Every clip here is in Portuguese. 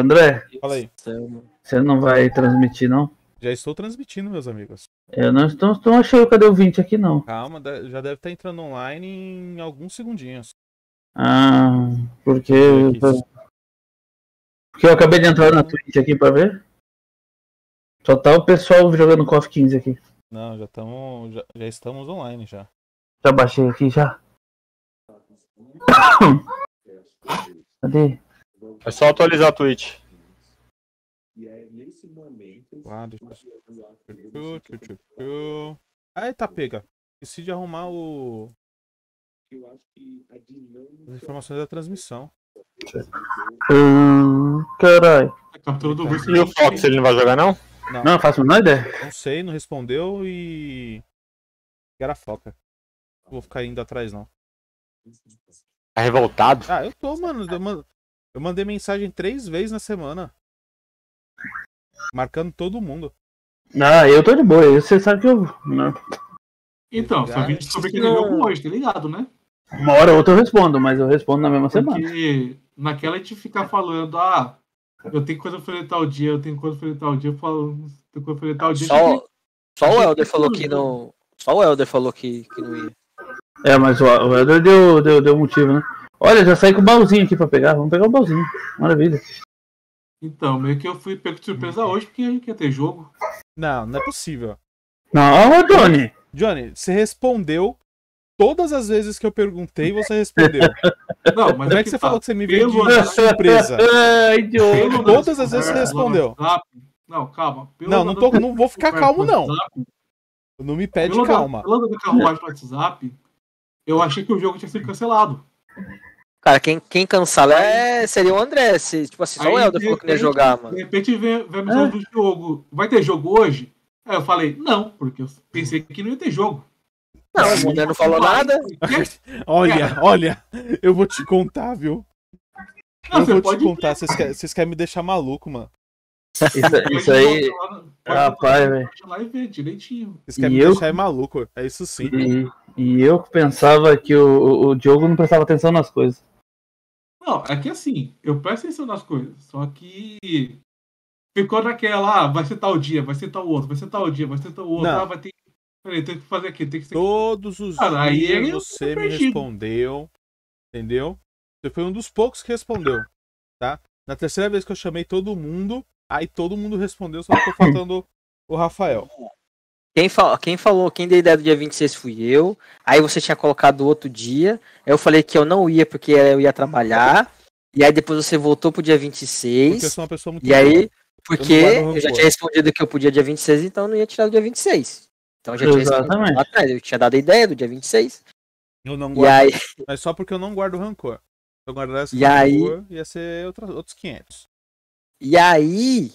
André, Fala aí. você não vai transmitir, não? Já estou transmitindo, meus amigos. Eu não estou, não achei o cadê o 20 aqui, não. Calma, já deve estar entrando online em alguns segundinhos. Ah, porque. Porque eu acabei de entrar na Twitch aqui pra ver. Só tá o pessoal jogando KOF 15 aqui. Não, já, tamo, já, já estamos online já. Já baixei aqui já. Cadê? É só atualizar a Twitch. Ah, deixa eu... Tchu, tchu, tchu, tchu. Aí tá pega. Esqueci de arrumar o... as informações da transmissão. Hum, caralho. Do Russo. E o Fox, ele não vai jogar, não? Não, Não, faço menor ideia. não sei, não respondeu e... Era foca. Não vou ficar indo atrás, não. Tá revoltado. Ah, eu tô, mano. Eu, man- eu mandei mensagem três vezes na semana. Marcando todo mundo. Ah, eu tô de boa. Você sabe que eu. não. Então, só vim descobrir aquele Não. jogo hoje, tá ligado, né? Uma hora ou outra eu respondo, mas eu respondo na mesma semana. Porque naquela a gente fica falando, ah, eu tenho coisa pra fazer tal dia, eu tenho coisa pra fazer tal dia, eu falo, tenho coisa pra fazer tal dia. Só, só o Helder que falou que né? não. Só o Helder falou que, que não ia. É, mas o, o Elder deu, deu, deu motivo, né? Olha, já saí com o baúzinho aqui pra pegar. Vamos pegar o baúzinho. Maravilha. Então, meio que eu fui pego de surpresa hoje, porque a gente ia ter jogo. Não, não é possível. Não, Johnny. Johnny, você respondeu todas as vezes que eu perguntei, você respondeu. Não, mas Como é é que você tá. falou que você me veio Pelo- de surpresa? Ai, Johnny. Todas as vezes você respondeu. Não, calma. Pelo Não, não, tô, não vou ficar calmo, não. Não me pede pelo calma. Pelo da carruagem no WhatsApp, eu achei que o jogo tinha sido cancelado. Cara, quem, quem cancela é, seria o André. Se, tipo assim, só Aí, o Helder de falou que não ia jogar, De mano. repente vem, vem a Ah. mensagem do jogo. Vai ter jogo hoje? Aí eu falei, não, porque eu pensei que não ia ter jogo. Não, o André não falou nada. Olha, olha, eu vou te contar, viu? Não, eu você vou te contar. Vocês querem, vocês querem me deixar maluco, mano. Isso, isso aí. Rapaz, velho. Ver direitinho. Vocês querem me eu? deixar é maluco. É isso sim. E, e eu pensava que o, o Diogo não prestava atenção nas coisas. Não, é que assim, eu presto atenção nas coisas. Só que ficou naquela, ah, vai ser tal dia, vai ser tal outro, vai ser tal dia, vai ser tal outro. Ah, vai ter. Peraí, tem que fazer aqui, tem que ser. Todos os Cara, aí dias ele você me respondeu. Entendeu? Você foi um dos poucos que respondeu. Tá? Na terceira vez que eu chamei todo mundo, aí todo mundo respondeu, só ficou faltando o Rafael. Quem, fa quem falou, quem deu a ideia do dia 26 fui eu. Aí você tinha colocado outro dia. Eu falei que eu não ia porque eu ia trabalhar. E aí depois você voltou pro dia Porque eu 26. sou uma pessoa muito E aí, porque Eu eu já tinha respondido que eu podia dia 26, então eu não ia tirar do dia 26. Então eu já tinha respondido Exatamente. lá atrás. Eu tinha dado a ideia do dia 26. Eu não E guardo aí, Mas só porque eu não guardo rancor. Se eu guardasse E aí- rancor, ia ser outra- outros 500. e aí.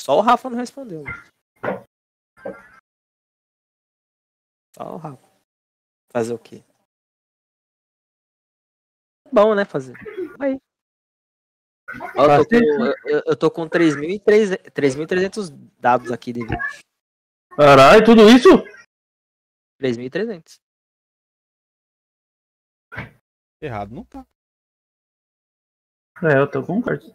Só o Rafa não respondeu. mano. Só o Rafa. Fazer o quê? Bom, né? Fazer. Aí. Ó, Eu tô com, eu, eu tô com 3.300 3.300 dados aqui de vídeo. Caralho, tudo isso? 3.300. Errado não tá. É, eu tô com corte.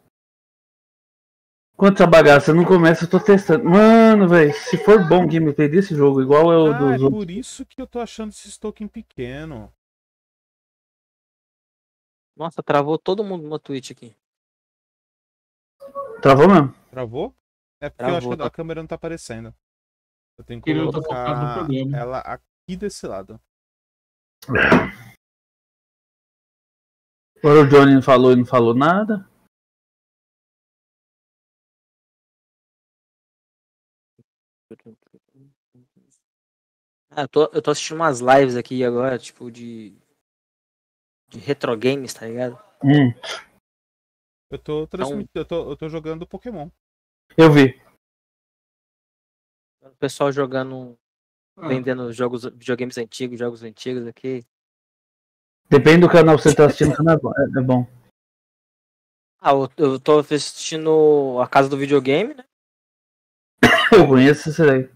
Quanto essa bagaça não começa, eu tô testando. Mano, velho, se for bom o gameplay desse jogo, igual é o Ah, é dos outros. por isso que eu tô achando esse token pequeno. Nossa, travou todo mundo no Twitch aqui. Travou mesmo? Travou? É porque eu acho Travou, que a tá. câmera não tá aparecendo. Eu tenho que tá colocar ela aqui desse lado. Agora o Johnny não falou e não falou nada. Ah, eu tô, eu tô assistindo umas lives aqui agora, tipo, de. De retro games, tá ligado? Hum, Eu tô transmitindo, eu, tô, eu tô jogando Pokémon. eu vi. O pessoal jogando. Ah, Vendendo jogos, videogames antigos, jogos antigos aqui. Depende do canal que você tá assistindo, é bom. É, é bom. Ah, eu, eu tô assistindo a casa do videogame, né? Eu conheço esse daí.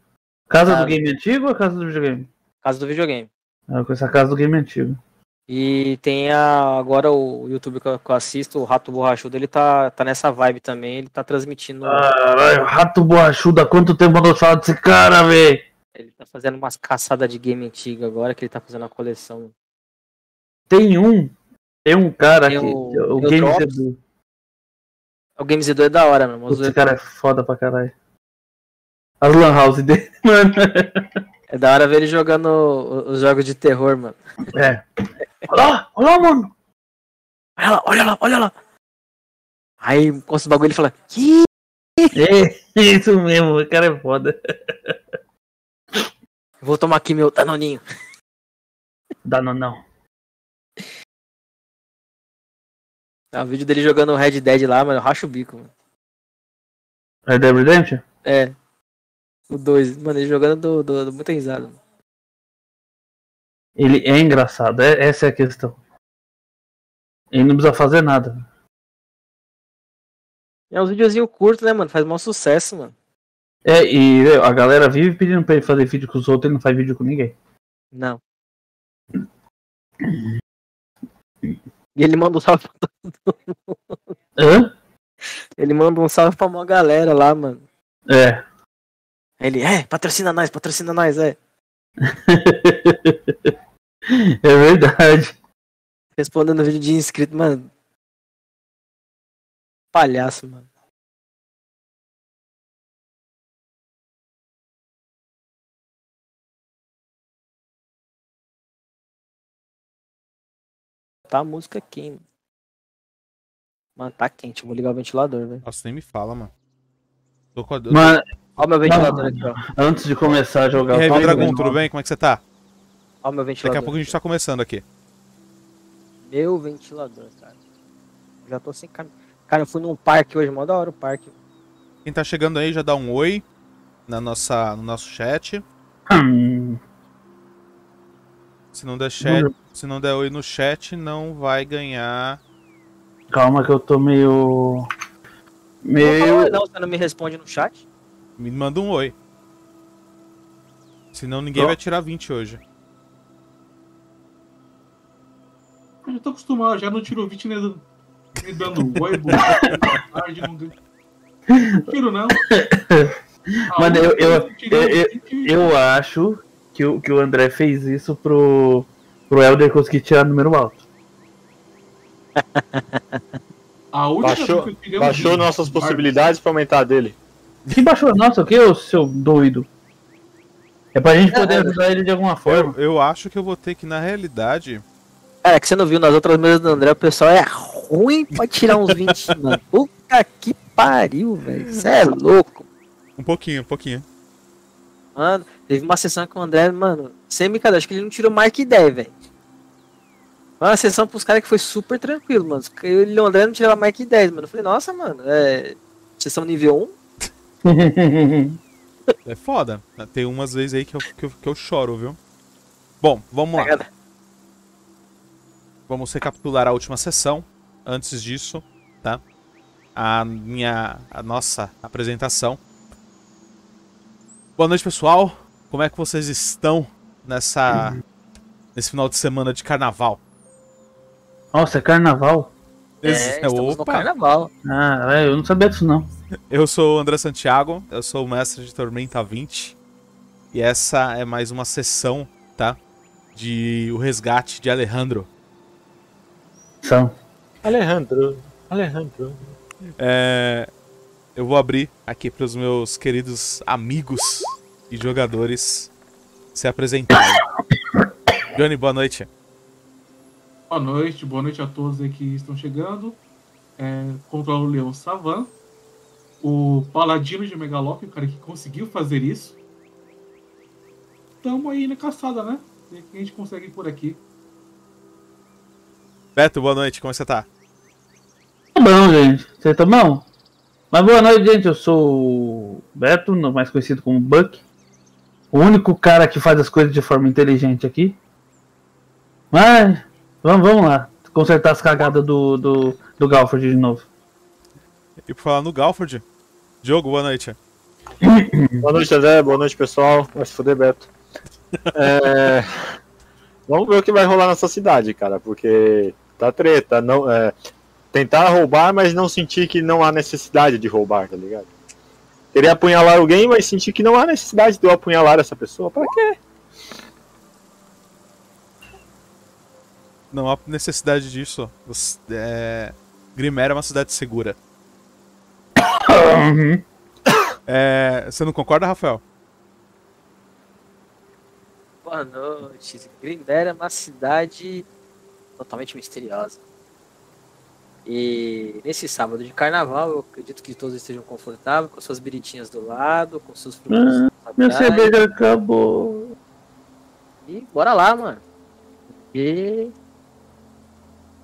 Casa Ah. do game antigo ou casa do videogame? Casa do videogame. Ah, Eu conheço a casa do game antigo. E tem a, agora o YouTube que eu, que eu assisto, o Rato Borrachudo, ele tá, tá nessa vibe também, ele tá transmitindo. Caralho, rato borrachudo, há quanto tempo eu não falo desse cara, velho? Ele tá fazendo umas caçadas de game antiga agora, que ele tá fazendo a coleção. Tem um. Tem um cara Tem aqui. o- O, tem o Games Drops. Edu. O Games Edu é da hora, mano. mas Esse cara é foda pra caralho. As lan house dele, mano. É da hora ver ele jogando os jogos de terror, mano. É. Olha lá, olha lá, mano. Olha lá, olha lá, olha lá. Aí encosta o bagulho e fala, É, isso mesmo, o cara é foda. vou tomar aqui meu danoninho. Dá não, não. É o vídeo dele jogando o Red Dead lá, mano. Eu racho o bico, mano. Red Dead Redemption? É. O 2. Mano, ele jogando do, do, do muita risada. Ele é engraçado, é, essa é a questão. Ele não precisa fazer nada. É uns videozinhos curtos, né, mano? Faz maior sucesso, mano. É, e a galera vive pedindo pra ele fazer vídeo com os outros, ele não faz vídeo com ninguém. Não. E ele manda um salve pra... Hã? Ele manda um salve pra uma galera lá, mano. É. Ele, é, patrocina nós, patrocina nós, é. é verdade. Respondendo vídeo de inscrito, mano. Palhaço, mano. Tá a música aqui, hein, mano. Mano, tá quente. Vou ligar o ventilador, velho. Nossa, nem me fala, mano. Tô com a... Mano, Ó o meu ventilador aqui, ó. antes de começar a jogar E aí, jogando tudo bem? Como é que você tá? Ó o meu Daqui ventilador. a pouco a gente tá começando aqui. Meu ventilador, cara. Já tô sem caminho. Cara, eu fui num parque hoje, mó da hora o parque. Quem tá chegando aí já dá um oi na nossa, no nosso chat. Hum, Se não der chat, se não der oi no chat, não vai ganhar. Calma que eu tô meio. Não, Meio. não, você não me responde no chat? Me manda um oi. Senão ninguém Ó. vai tirar 20 hoje. Eu já tô acostumado, já não tiro o 20 nem dando- me dando oi, boa tarde, não. Não tiro não. Ah, Mano, eu- eu- eu- o 20, Eu acho que o, que o André fez isso pro, pro Elder conseguir tirar número alto. A única Baixou, vez que eu tirei um baixou 20, nossas Marcos, possibilidades pra aumentar a dele. Quem baixou a nossa? O que, ô seu doido? É pra gente poder É, ajudar ele de alguma forma. Eu, eu acho que eu vou ter que, na realidade. Cara, é que você não viu nas outras mesas do André, o pessoal é ruim pra tirar uns 20, mano. Puta que pariu, velho. Você é louco. Um pouquinho, um pouquinho. Mano, teve uma sessão com o André, mano, sem brincadeira, acho que ele não tirou mais que 10, velho. Foi uma sessão pros caras que foi super tranquilo, mano. Ele e o André não tiraram mais que 10, mano. Eu falei, nossa, mano, é. Sessão nível 1? É foda. Tem umas vezes aí que eu, que eu, que eu choro, viu? Bom, vamos lá. Vamos recapitular a última sessão. Antes disso, tá? A minha. A nossa apresentação. Boa noite, pessoal. Como é que vocês estão nessa. Nesse final de semana de carnaval? Nossa, é carnaval? É, Esse- estamos no Opa! carnaval. Ah, é, eu não sabia disso não. Eu sou o André Santiago, eu sou o mestre de Tormenta 20. E essa é mais uma sessão, tá? De O Resgate de Alejandro. São. Alejandro, Alejandro. É, eu vou abrir aqui para os meus queridos amigos e jogadores se apresentarem. Johnny, boa noite. Boa noite, boa noite a todos aí que estão chegando. É, controla o Leão Savan. O Paladino de Megalop, o cara que conseguiu fazer isso. Tamo aí na caçada, né? Ver o que a gente consegue por aqui. Beto, boa noite, como você tá? Tá bom, gente. Você tá bom? Mas boa noite, gente. Eu sou o Beto, mais conhecido como Buck. O único cara que faz as coisas de forma inteligente aqui. Mas, vamos, vamos lá. Consertar as cagadas do, do, do Galford de novo. E por falar no Galford, Diogo, boa noite. Boa noite, André. Boa noite, pessoal. Vai se fuder, Beto. É, Vamos ver o que vai rolar nessa cidade, cara, porque tá treta. Não, é, tentar roubar, mas não sentir que não há necessidade de roubar, tá ligado? Querer apunhalar alguém, mas sentir que não há necessidade de eu apunhalar essa pessoa. Pra quê? Não há necessidade disso. Você- É... Grimer é uma cidade segura. Uhum. É, Você não concorda, Rafael? Boa noite. Grindera é uma cidade totalmente misteriosa. E nesse sábado de carnaval, eu acredito que todos estejam confortáveis, com suas biritinhas do lado, com seus frutos Minha atrás. cerveja acabou. E bora lá, mano. E.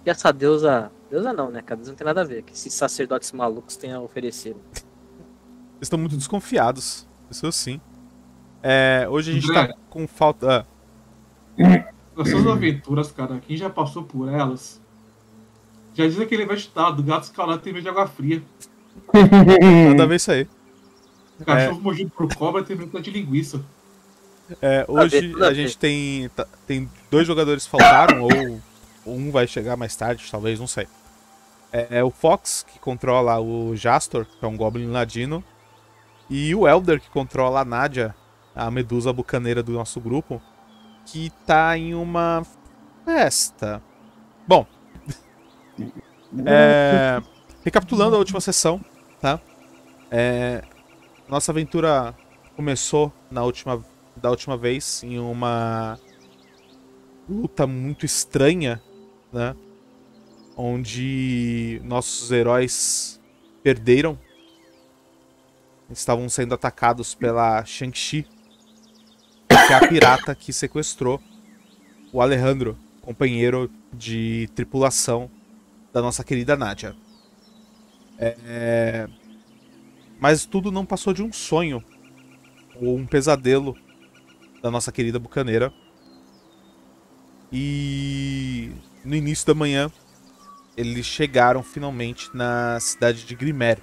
Que essa deusa. Deusa não, né? Cara, não tem nada a ver. Que esses sacerdotes malucos têm a oferecer. Eles estão muito desconfiados. Isso sim. É, hoje a gente André. tá com falta. Nas suas aventuras, cara, quem já passou por elas, já diz aquele ditado, gato escalado tem medo de água fria. Ah, Nada a ver isso aí. Cachorro mordido por cobra tem medo de linguiça. É, Tudo a ver, hoje a gente tem, tá- tem dois jogadores que faltaram, ou um vai chegar mais tarde, talvez, não sei. É, é o Fox, que controla o Jastor, que é um Goblin Ladino, e o Elder, que controla a Nadia, a medusa bucaneira do nosso grupo, que tá em uma festa. Bom, é, recapitulando a última sessão, tá? É, nossa aventura começou na última, da última vez em uma luta muito estranha, né? Onde nossos heróis perderam. Estavam sendo atacados pela Shang-Chi, que é a pirata que sequestrou o Alejandro, companheiro de tripulação da nossa querida Nadia. É... Mas tudo não passou de um sonho ou um pesadelo da nossa querida bucaneira. E no início da manhã eles chegaram finalmente na cidade de Grimer.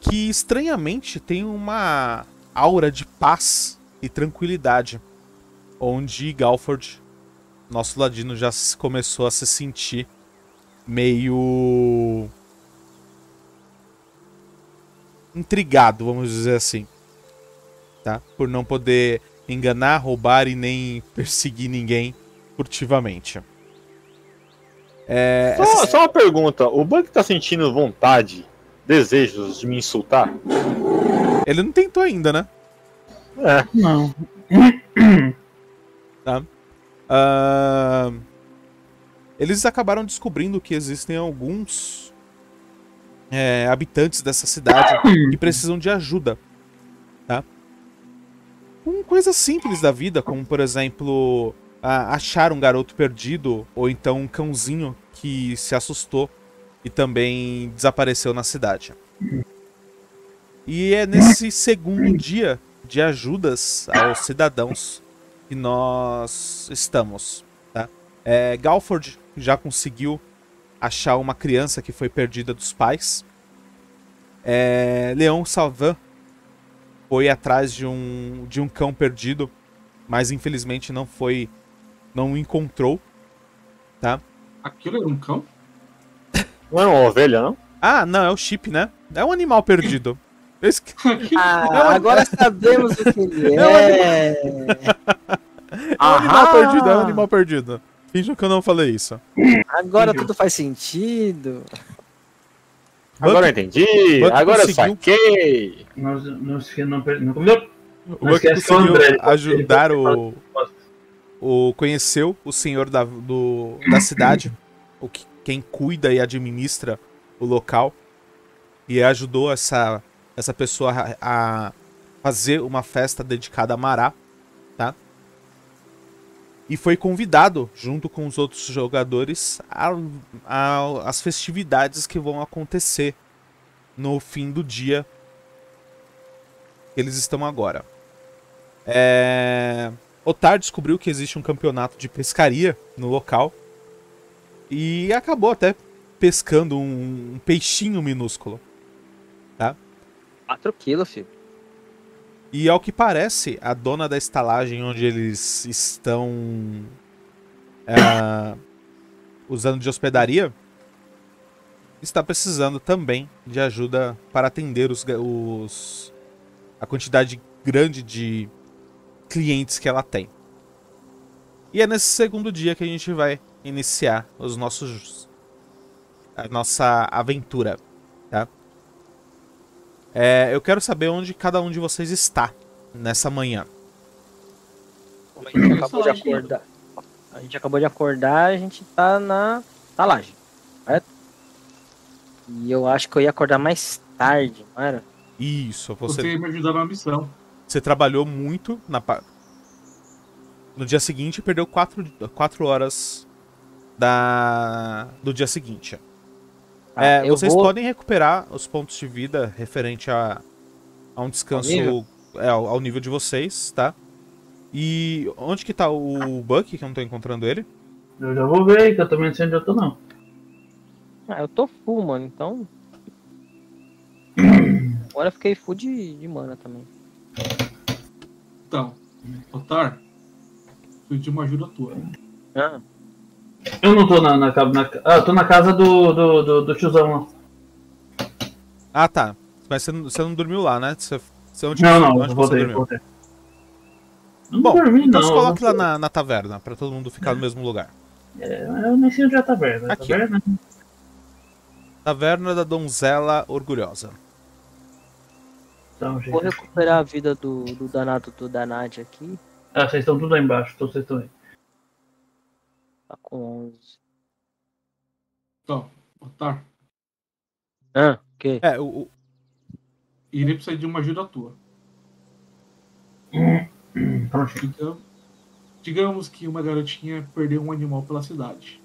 Que estranhamente tem uma aura de paz e tranquilidade. Onde Galford, nosso ladino, já começou a se sentir meio intrigado, vamos dizer assim. Tá? Por não poder enganar, roubar e nem perseguir ninguém furtivamente. É, Só, essa- só uma pergunta: o Bug tá sentindo vontade, desejos de me insultar? Ele não tentou ainda, né? É. Não. Ah, eles acabaram descobrindo que existem alguns é, habitantes dessa cidade que precisam de ajuda, tá? Com coisas simples da vida, como por exemplo achar um garoto perdido ou então um cãozinho que se assustou e também desapareceu na cidade. E é nesse segundo dia de ajudas aos cidadãos que nós estamos, tá? É, Galford já conseguiu achar uma criança que foi perdida dos pais. É, Leon Salvan foi atrás de um, de um cão perdido, mas infelizmente não foi, não o encontrou, tá? Aquilo era um cão? Não é uma ovelha, não? Ah, não, é o chip, né? É um animal perdido. Eu esque- Ah, agora sabemos o que ele É um é. É um animal perdido, é um animal perdido. Finge que eu não falei isso. Agora tudo faz sentido. Agora eu entendi, Buck agora eu conseguiu- saquei. Não, não, não, não, não, não. O Não Buck esquece o conseguiu André, ele pode- ajudar ele pode o, o. Conheceu o senhor da, do, da cidade, o que, quem cuida e administra o local. E ajudou essa, essa pessoa a, a fazer uma festa dedicada a Mará, tá? E foi convidado, junto com os outros jogadores, as festividades que vão acontecer no fim do dia que eles estão agora. É... Otar descobriu que existe um campeonato de pescaria no local e acabou até pescando um, um peixinho minúsculo. 4 quilos, filho. E ao que parece, a dona da estalagem onde eles estão é, usando de hospedaria está precisando também de ajuda para atender os, os a quantidade grande de clientes que ela tem. E é nesse segundo dia que a gente vai iniciar os nossos a nossa aventura, tá? É, eu quero saber onde cada um de vocês está nessa manhã. A gente acabou de acordar. A gente acabou de acordar, a gente tá na talagem, certo? E eu acho que eu ia acordar mais tarde, não era? Isso, Você você, ia me ajudar na missão. Você trabalhou muito na pa- no dia seguinte e perdeu quatro, quatro horas da do dia seguinte. Tá, É, vocês vou- podem recuperar os pontos de vida referente a, a um descanso nível? é, ao, ao nível de vocês, tá? E onde que tá o Buck, que eu não tô encontrando ele? Eu já vou ver que eu também não sei onde eu tô, não. Ah, eu tô full, mano, então. Agora eu fiquei full de, de mana também. Então, Otar, preciso de uma ajuda tua. Ah, Eu não tô na, na, na Ah, tô na casa do, do, do, do tiozão lá. Ah, tá. Mas você não, você não dormiu lá, né? Você, você onde, Não, não, onde voltei, dormiu? voltei. Não Bom, dormi, então não. se eu coloque lá na, na taverna, pra todo mundo ficar no mesmo lugar. É, eu nem sei onde é a taverna. Aqui. taverna? Taverna da Donzela Orgulhosa. Então, vou gente. recuperar a vida do, do danado do Danad aqui. Ah, vocês estão tudo lá embaixo, então vocês estão aí. Tá com 11. Então, Otar, Ah, o quê? É, o, o- irei precisar de uma ajuda tua. Prontinho. Então, digamos que uma garotinha perdeu um animal pela cidade.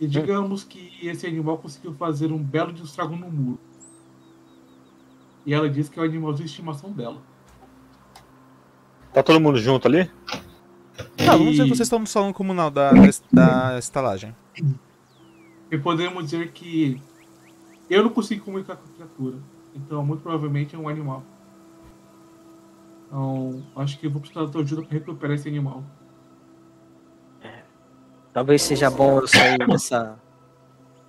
E digamos que esse animal conseguiu fazer um belo de estrago no muro. E ela diz que é o animal de estimação dela. Tá todo mundo junto ali? Tá, vamos dizer que vocês estão no salão comunal da, da, da estalagem. E podemos dizer que eu não consigo comunicar com a criatura. Então, muito provavelmente é um animal. Então, acho que eu vou precisar da tua ajuda para recuperar esse animal. Talvez seja bom eu sair dessa,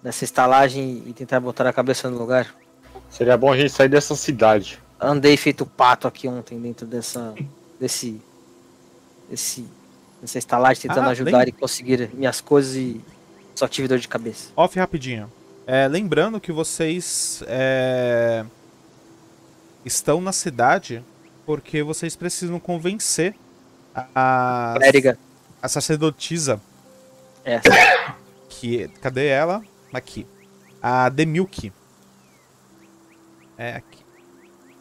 dessa estalagem e tentar botar a cabeça no lugar. Seria bom a gente sair dessa cidade. Andei feito pato aqui ontem dentro dessa. desse. desse. dessa estalagem tentando Ah, ajudar lembra- e conseguir minhas coisas e só tive dor de cabeça. Off rapidinho. É, lembrando que vocês é, estão na cidade porque vocês precisam convencer a, Clériga. a sacerdotisa É. que cadê ela? Aqui. A Demilk. É aqui.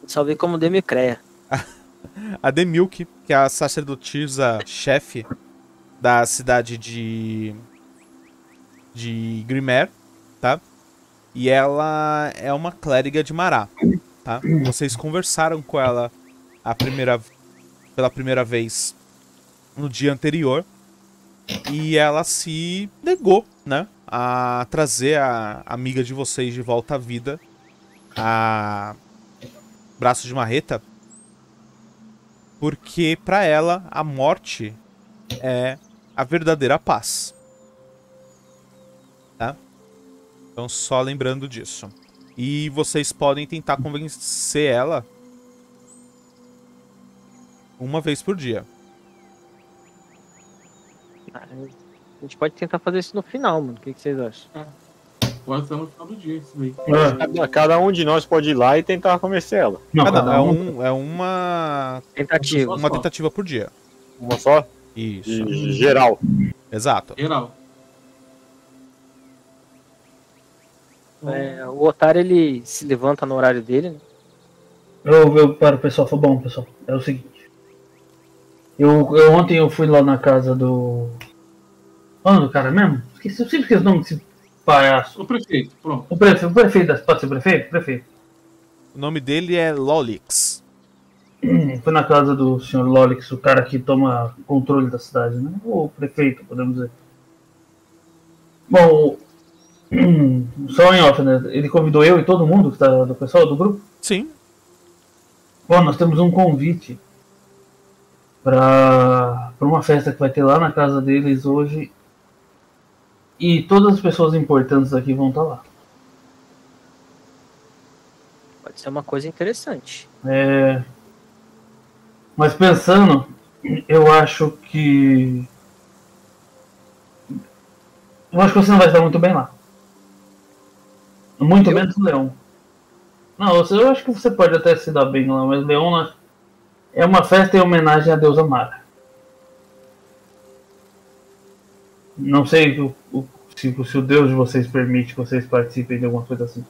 Só vi como Demicreia. A Demilk, que é a sacerdotisa chefe da cidade de de Grimer, tá? E ela é uma clériga de Mará, tá? Vocês conversaram com ela a primeira pela primeira vez no dia anterior e ela se negou, né, a trazer a amiga de vocês de volta à vida, a braço de marreta, porque pra ela a morte é a verdadeira paz. Tá? Então só lembrando disso. E vocês podem tentar convencer ela uma vez por dia. A gente pode tentar fazer isso no final, mano. O que, que vocês acham? Pode estar no final do dia, isso daí. Ah, Cada, cada um de nós pode ir lá e tentar convencer ela. não, Ah, não, cada é, um- um, é uma Tentativa. uma tentativa por dia. Uma só? Isso. De geral. Exato. Geral. É, o otário ele se levanta no horário dele, né? Eu, eu paro, pessoal. Foi bom, pessoal. É o seguinte. Eu, eu ontem eu fui lá na casa do. Onde do cara mesmo? Esqueci, eu sempre esqueço o nome desse palhaço. O prefeito, pronto. O prefeito, o prefeito, da- pode ser prefeito? Prefeito. O nome dele é Lolix. Fui na casa do senhor Lolix, o cara que toma controle da cidade, né? O prefeito, podemos dizer. Bom, só em off, né? Ele convidou eu e todo mundo que tá do pessoal do grupo. Sim. Bom, nós temos um convite para uma festa que vai ter lá na casa deles hoje. E todas as pessoas importantes aqui vão estar lá. Pode ser uma coisa interessante. É... Mas pensando, eu acho que. Eu acho que você não vai estar muito bem lá. Muito Eu? menos o Leão. Não, eu acho que você pode até se dar bem lá, mas Leão na- é uma festa em homenagem à deusa Mara. Não sei o- o- se, se o deus de vocês permite que vocês participem de alguma coisa assim.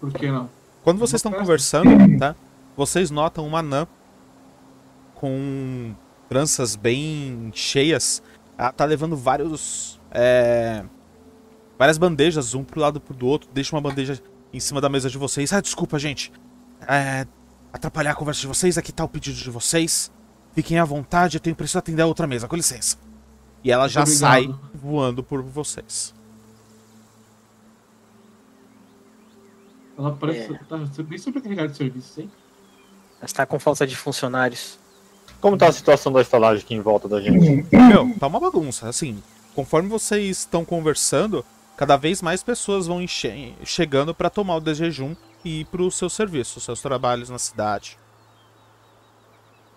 Por que não? Quando vocês estão conversando, tá? Vocês notam uma anã com tranças bem cheias. Ela tá levando vários. é, várias bandejas, um pro lado pro do outro. Deixa uma bandeja em cima da mesa de vocês. Ah, desculpa, gente. É, atrapalhar a conversa de vocês. Aqui tá o pedido de vocês. Fiquem à vontade, eu tenho preciso atender a outra mesa, com licença. E ela já Muito sai obrigado. voando por vocês. Ela parece É. tá bem sobrecarregada de serviço, hein? Mas tá com falta de funcionários. Como tá a situação da estalagem aqui em volta da gente? Meu, tá uma bagunça. Assim, conforme vocês estão conversando, cada vez mais pessoas vão enche- chegando pra tomar o de jejum e ir pros seus serviços, seus trabalhos na cidade.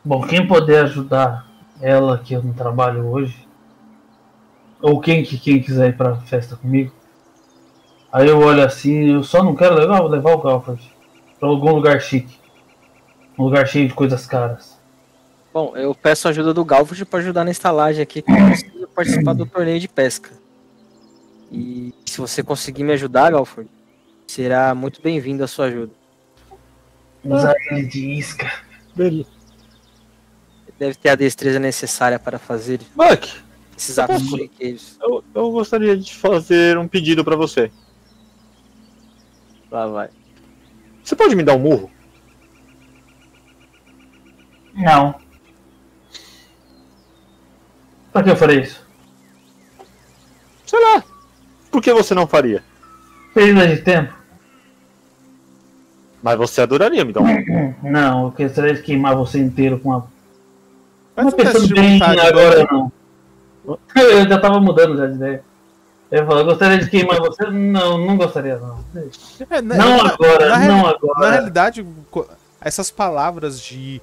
Bom, quem puder ajudar ela que eu não trabalho hoje, ou quem que quem quiser ir pra festa comigo, aí eu olho assim, eu só não quero levar, levar o Galford pra algum lugar chique, um lugar cheio de coisas caras. Bom, eu peço a ajuda do Galford para ajudar na estalagem aqui, que eu preciso participar do torneio de pesca. E se você conseguir me ajudar, Galford, será muito bem-vindo a sua ajuda. Usar ele de isca. Beleza. Deve ter a destreza necessária para fazer Buck, esses atos posso- corriqueiros. eu, eu gostaria de fazer um pedido pra você. Lá vai. Você pode me dar um murro? Não. Pra que eu farei isso? Sei lá. Por que você não faria? Perda de tempo? Mas você adoraria me dar um murro. Não, eu gostaria de queimar você inteiro com uma. Faz Não um teste pensando bem agora, não. Eu já tava mudando já de ideia. Eu falo, eu gostaria de queimar você? Não, não gostaria, não. É, né, Não na- agora, na não Na agora. realidade, co- essas palavras de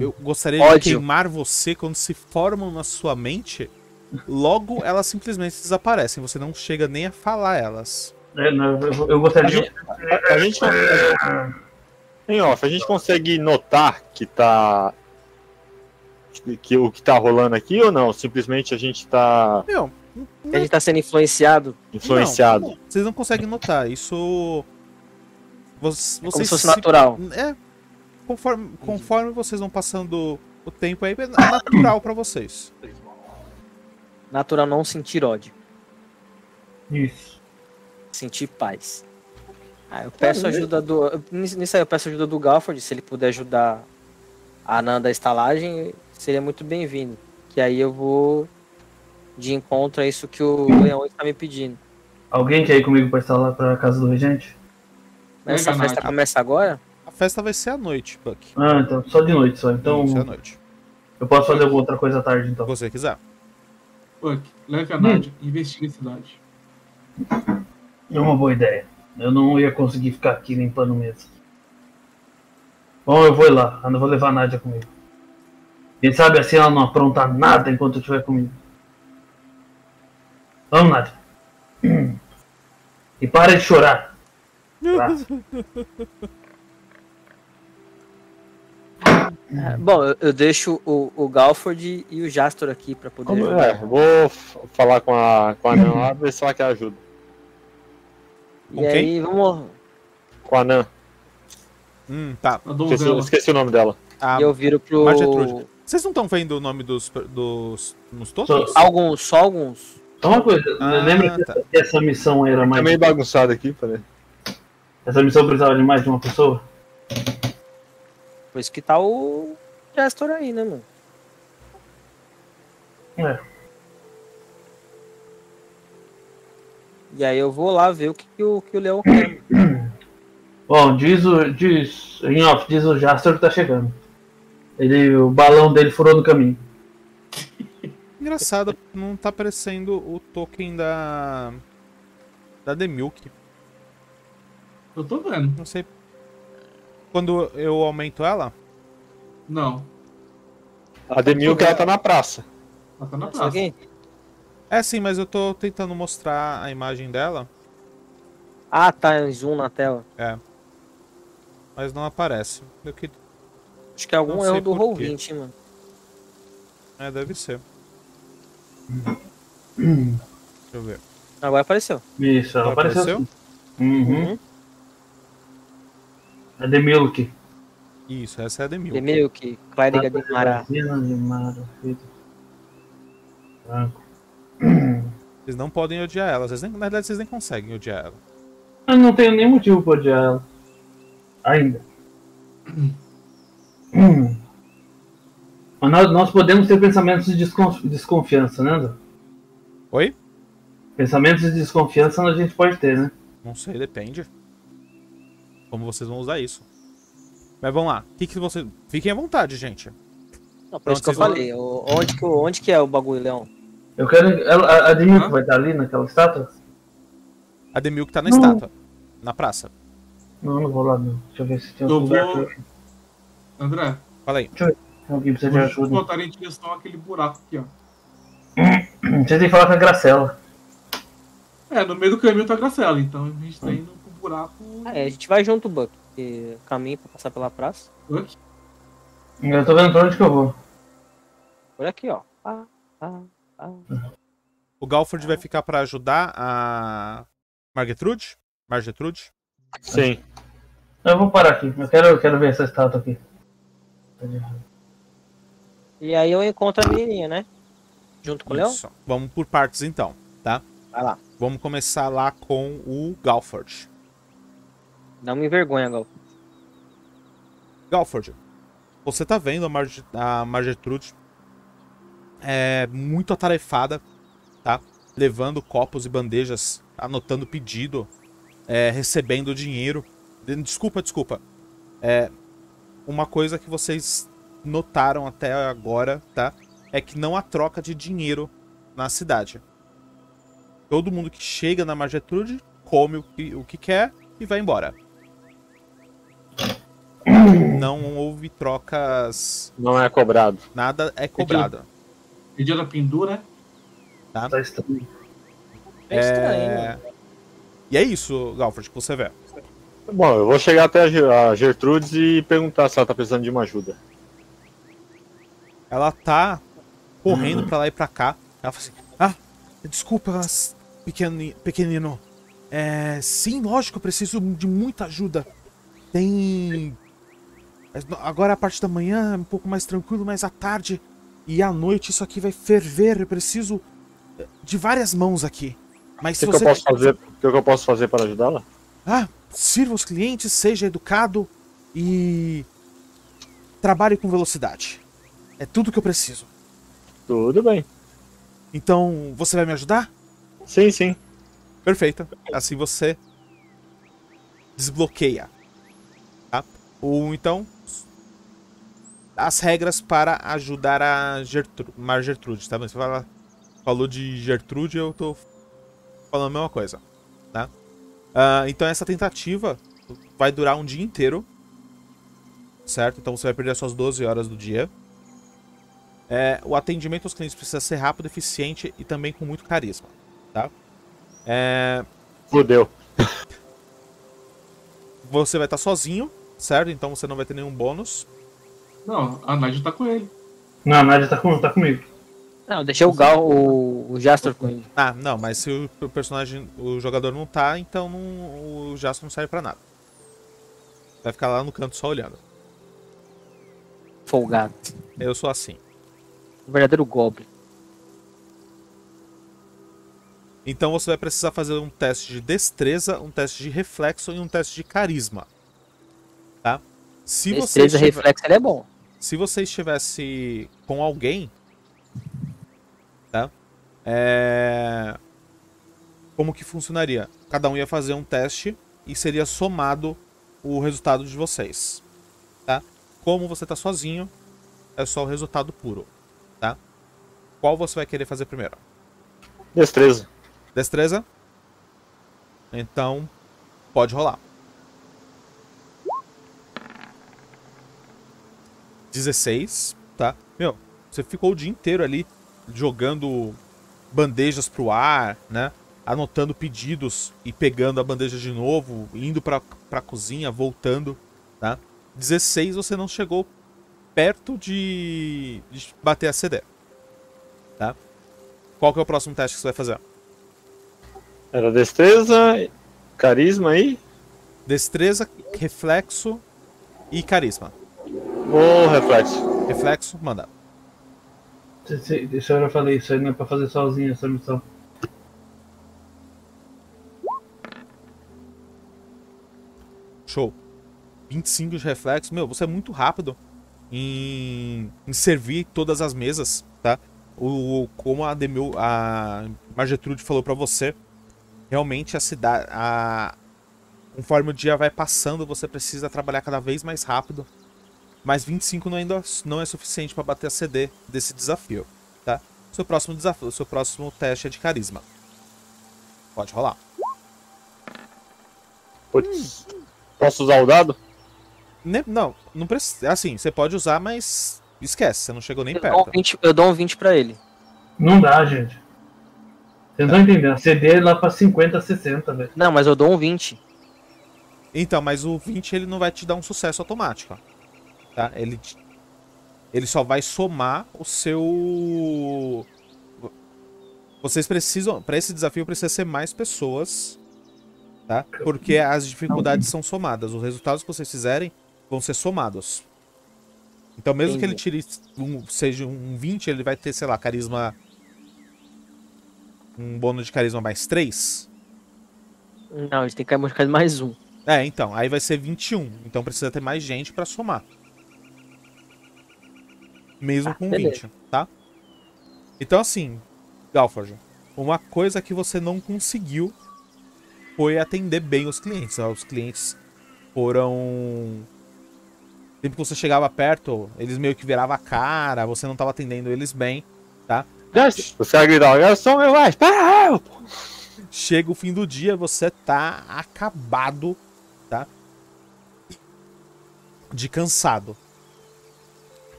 eu gostaria de Ódio. queimar você quando se formam na sua mente, logo elas simplesmente desaparecem. Você não chega nem a falar elas. É, não, eu, eu gostaria A de. gente, a, a gente consegue- Em off, a gente consegue notar que tá. Que- Que o que tá rolando aqui ou não? Simplesmente a gente tá Meu, A gente tá sendo influenciado influenciado. Não, vocês não conseguem notar. Isso. Vocês, como vocês se fosse se- natural. É. Conforme, conforme vocês vão passando o tempo aí, é natural pra vocês. Natural não sentir ódio, Isso. sentir paz. Ah, eu peço ajuda do. Nisso aí eu peço ajuda do Galford, se ele puder ajudar a Anã da estalagem, seria muito bem-vindo. Que aí eu vou de encontro a isso que o Leão está me pedindo. Alguém quer ir comigo pra estar lá pra casa do regente? Mas essa festa começa agora? A festa vai ser à noite, Buck. Ah, então só de noite só. Então é à noite. eu posso fazer alguma outra coisa à tarde então. Se você quiser. Buck, leve a Nádia e investigue a cidade. É uma boa ideia. Eu não ia conseguir ficar aqui limpando mesa. Bom, eu vou ir lá. Eu não vou levar a Nádia comigo. Quem sabe assim ela não apronta nada enquanto eu estiver comigo. Vamos, Nádia. E para de chorar. Tá? É, Bom, eu, eu deixo o, o Galford e o Jastor aqui pra poder Como- é, vou falar com a, com a Nan lá, ver se ela quer ajuda. E Com aí, vamos. Com a Nan. Hum, tá. Esqueci, esqueci o nome dela. A- eu viro pro. Vocês não estão vendo o nome dos, dos nos tokens? Alguns, só alguns. Só uma coisa. Ah, Lembra que tá. essa missão era Tá mais. meio bagunçado aqui, peraí. Essa missão precisava de mais de uma pessoa? Por isso que tá o Jastor aí, né, mano? É. E aí eu vou lá ver o que, que o, que o Leão quer. Bom, diz o. Diz. Em off, diz o Jastor que tá chegando. Ele, o balão dele furou no caminho. Engraçado, não tá aparecendo o token da. Da The Milk. Eu tô vendo. Não sei. Quando eu aumento ela, Não. A Demil que ela tá na praça. Ela tá na praça. aqui? É sim, mas eu tô tentando mostrar a imagem dela, Ah, tá em zoom na tela. mas não aparece. Eu que... Acho que é algum erro do por quê. Roll20, mano. É, deve ser. Deixa eu ver. Agora apareceu. Isso, ela Ela apareceu. apareceu? Uhum. Uhum. É The Milk. Isso, essa é a The Milk. The Milk, Clériga de Mara. Vocês não podem odiar ela. Vocês nem, na verdade, vocês nem conseguem odiar ela. Eu não tenho nenhum motivo pra odiar ela. Ainda. Mas nós, nós podemos ter pensamentos de descon- desconfiança, né, André? Oi? Pensamentos de desconfiança a gente pode ter, né? Não sei, depende. Como vocês vão usar isso. Mas vamos lá. O que, que você. Fiquem à vontade, gente. Não, por isso que eu vocês vão- falei. o- Onde que, onde que é o bagulho, Leão? Eu quero. Ela, a, a de Milk Hã? vai estar ali naquela estátua? A The Milk tá na Não. estátua. Na praça. Não, não vou lá não. Deixa eu ver se tem Eu vou- que André, Fala aí. Alguém precisa de vou ajuda. botar em direção àquele buraco aqui, ó. Você tem que falar com a Gracela. É, no meio do caminho tá a Gracela, então a gente tá indo pro buraco. Ah, é, a gente vai junto, Buck. Porque caminho pra passar pela praça. Buck. Eu tô vendo pra onde que eu vou. Por aqui, ó. Ah, ah, ah. O Galford vai ficar pra ajudar a. Margetrude? Margetrude? Sim. Eu vou parar aqui. Eu quero, eu quero ver essa estátua aqui. E aí eu encontro a menininha, né? Junto com o Leão? Vamos por partes então, tá? Vai lá. Vamos começar lá com o Galford. Dá uma vergonha, Gal. Galford, você tá vendo a, Marge, a Margetrude é muito atarefada, tá? Levando copos e bandejas, anotando pedido, é, recebendo dinheiro. De- Desculpa, desculpa. É, uma coisa que vocês notaram até agora, tá? É que não há troca de dinheiro na cidade. Todo mundo que chega na Margetrude come o que, o que quer e vai embora. Não houve trocas. Não é cobrado. Nada é cobrado. Pedir a pendura, né? Tá estranho. É estranho, mano. E é isso, Galford, que você vê. Bom, eu vou chegar até a Ge- a Gertrudes e perguntar se ela tá precisando de uma ajuda. Ela tá correndo pra lá e pra cá. Ela fala assim: Ah, desculpa, pequeni- pequenino. É. Sim, lógico, eu preciso de muita ajuda. Tem. Agora a parte da manhã é um pouco mais tranquilo, mas à tarde e à noite isso aqui vai ferver. Eu preciso eh, de várias mãos aqui. Mas O que, que você. eu posso fazer? O que, que eu posso fazer para ajudá-la? Ah, sirva os clientes, seja educado e trabalhe com velocidade. É tudo que eu preciso. Tudo bem. Então, você vai me ajudar? Sim, sim. Perfeito. Assim você desbloqueia. Tá? Ou então as regras para ajudar a Gertru Mar Gertrude, tá? Você fala, falou de Gertrude, eu tô falando a mesma coisa, tá? Ah, então essa tentativa vai durar um dia inteiro, certo? Então você vai perder as suas 12 horas do dia. É, o atendimento aos clientes precisa ser rápido, eficiente e também com muito carisma, tá? É, Fudeu. você vai estar sozinho, certo? Então você não vai ter nenhum bônus. Não, a Nádia tá com ele. Não, a Nádia tá, com, tá comigo. Não, deixei o Gal, o, o Jastor com ele. Ah, não, mas se o, o personagem, o jogador não tá, então não, o Jasper não serve pra nada. Vai ficar lá no canto só olhando. Folgado. Eu sou assim. O verdadeiro Goblin. Então você vai precisar fazer um teste de destreza, um teste de reflexo e um teste de carisma. Tá? Se você Destreza, estiver- reflexo, ele é bom. se você estivesse com alguém? É... Como que funcionaria? Cada um ia fazer um teste e seria somado o resultado de vocês, tá? Como você tá sozinho, é só o resultado puro, tá? Qual você vai querer fazer primeiro? Destreza. Destreza? Então, pode rolar. 16, tá? Meu, você ficou o dia inteiro ali jogando bandejas pro ar, né? Anotando pedidos e pegando a bandeja de novo, indo pra, pra cozinha, voltando, tá? 16 você não chegou perto de, de bater a CD, tá? Qual que é o próximo teste que você vai fazer? Era destreza, carisma aí. Destreza, reflexo e carisma. Ou reflexo. Reflexo, manda. Deixa eu já falei, isso aí não é pra fazer sozinho essa missão. Show. 25 de reflexo. Meu, você é muito rápido em, em servir todas as mesas, tá? O, como a Demil, a Margetrude falou pra você, realmente a cidade, a, conforme o dia vai passando, você precisa trabalhar cada vez mais rápido. Mas 25 não, ainda não é suficiente pra bater a CD desse desafio, tá? Seu próximo desafio, seu próximo teste é de carisma. Pode rolar. Putz. Posso usar o dado? Ne- Não, não precisa. Assim, você pode usar, mas esquece, você não chegou nem Eu dou, um perto. 20, eu dou um 20 pra ele. Não dá, gente. Vocês não entendendo. A CD é lá pra 50, 60, velho. Não, mas eu dou um 20. Então, mas o 20 ele não vai te dar um sucesso automático. Tá? Ele, ele só vai somar o seu. Vocês precisam. Pra esse desafio precisa ser mais pessoas. Tá? Porque as dificuldades são somadas. Os resultados que vocês fizerem vão ser somados. Então, mesmo que ele tire um, seja um 20, ele vai ter, sei lá, carisma. Um bônus de carisma mais 3. Não, a gente tem que modificar mais um. É, então, aí vai ser 21. Então precisa ter mais gente pra somar. Mesmo Tá, com beleza. 20, tá? Então assim, Galforge, uma coisa que você não conseguiu foi atender bem os clientes. ó. Os clientes foram. Sempre que você chegava perto, eles meio que viravam a cara, você não tava atendendo eles bem, tá? Você vai gritar, garçom, meu eu! pô." Chega o fim do dia, você tá acabado, tá? De cansado.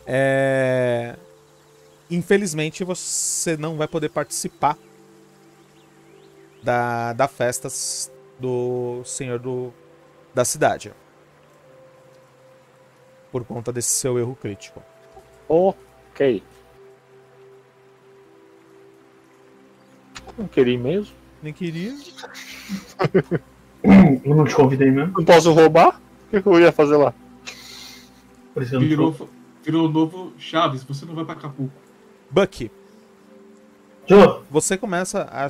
É... Infelizmente, você não vai poder participar da, da festa do senhor do, da cidade. Por conta desse seu erro crítico. Ok. Não queria ir mesmo. Nem queria. Eu não te convidei mesmo. Não posso roubar? O que, eu ia fazer lá? Virou, virou o novo Chaves, você não vai pra Acapulco. Bucky, Joe, Você começa a.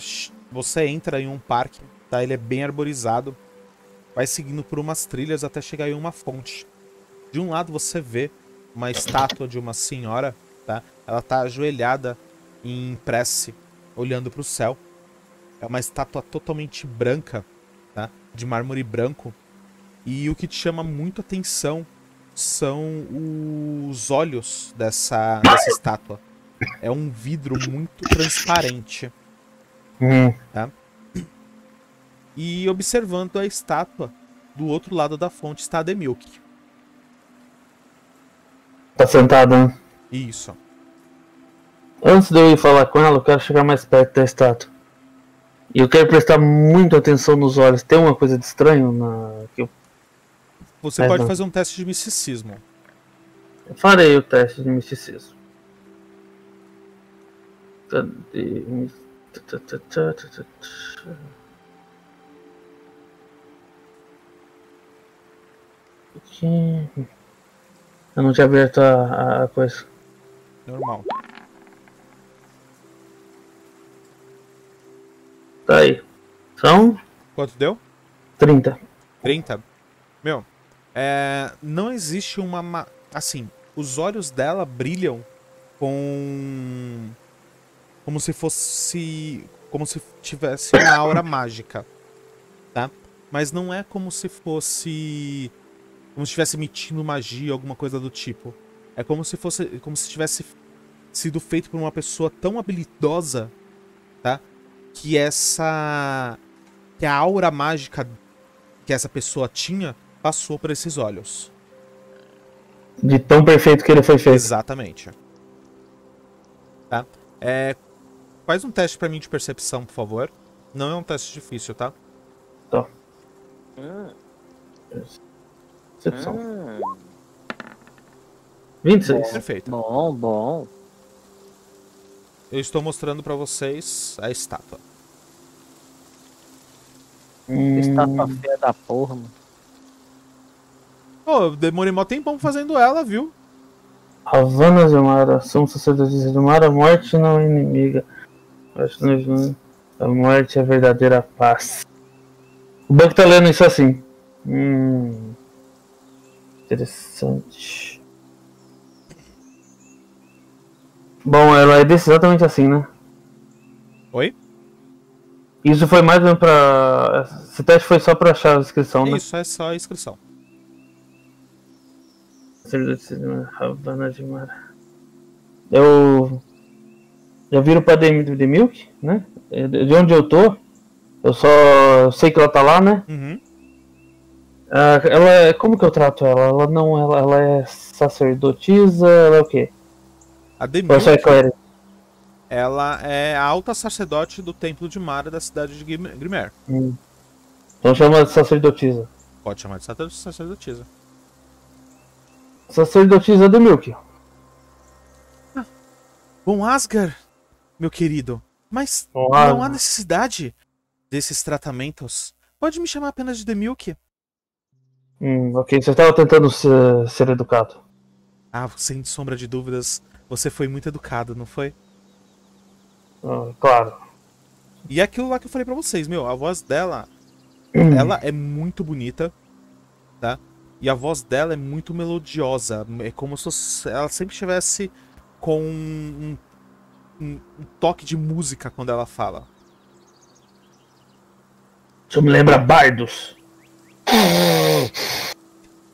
Você entra em um parque, tá? Ele é bem arborizado. Vai seguindo por umas trilhas até chegar em uma fonte. De um lado você vê uma estátua de uma senhora, tá? Ela tá ajoelhada em prece, olhando pro céu. É uma estátua totalmente branca, tá? De mármore branco. E o que te chama muito atenção são os olhos dessa, dessa estátua. É um vidro muito transparente. Hum, E observando a estátua, do outro lado da fonte está a Demilk. tá sentada, né? Isso. Antes de eu ir falar com ela, eu quero chegar mais perto da estátua. E eu quero prestar muita atenção nos olhos. Tem uma coisa de estranho na. que eu Você pode não. fazer um teste de misticismo. eu farei o teste de misticismo. Aqui. Eu não tinha aberto a, a coisa. Normal. Tá aí. São Quanto deu? 30. 30. Meu, é, não existe uma. ma- Assim, os olhos dela brilham com. Como se fosse. Como se tivesse uma aura mágica. Tá? Mas não é como se fosse como se estivesse emitindo magia, alguma coisa do tipo. É como se fosse, como se tivesse sido feito por uma pessoa tão habilidosa, tá? Que essa que a aura mágica que essa pessoa tinha passou por esses olhos. De tão perfeito que ele foi feito. Exatamente. Tá? É, faz um teste pra mim de percepção, por favor. Não é um teste difícil, tá? Hum, Percepção. hum. 26. Perfeito. Bom, bom. Eu estou mostrando pra vocês a estátua. Hum, Estátua feia da porra, mano. Pô, eu demorei mó tempão fazendo ela, viu? Havana de Mara, São Sacerdotisa de Mara, morte não é inimiga. Morte não é- A morte é a verdadeira paz. O banco tá lendo isso assim. Hum. Interessante. Bom, ela é desse exatamente assim, né? Oi? Isso foi mais ou menos pra. Esse teste foi só pra achar a descrição, né? Isso é só a inscrição. Sacerdotisa Havana de Mara. Eu. Já viram pra The, The Milk, né? De onde eu tô, eu só sei que ela tá lá, né? Uhum. Ah, ela é. Como que eu trato ela? Ela não. Ela, ela é sacerdotisa, ela é o quê? A Demir, Ou só é ela é a alta sacerdote do Templo de Mara da cidade de Grim- Grimer. Então chama de sacerdotisa. Pode chamar de sacer- sacerdotisa. Sacerdotisa de Milk. Bom, Asgar, meu querido, mas Bom, não há necessidade desses tratamentos. Pode me chamar apenas de Demilk. Hum, ok, você estava tentando ser, ser educado. Ah, sem sombra de dúvidas, você foi muito educado, não foi? Ah, claro. E é aquilo lá que eu falei pra vocês, meu, a voz dela, Hum. ela é muito bonita, tá? E a voz dela é muito melodiosa. É como se ela sempre estivesse com um, um- um toque de música quando ela fala. Isso me lembra bardos.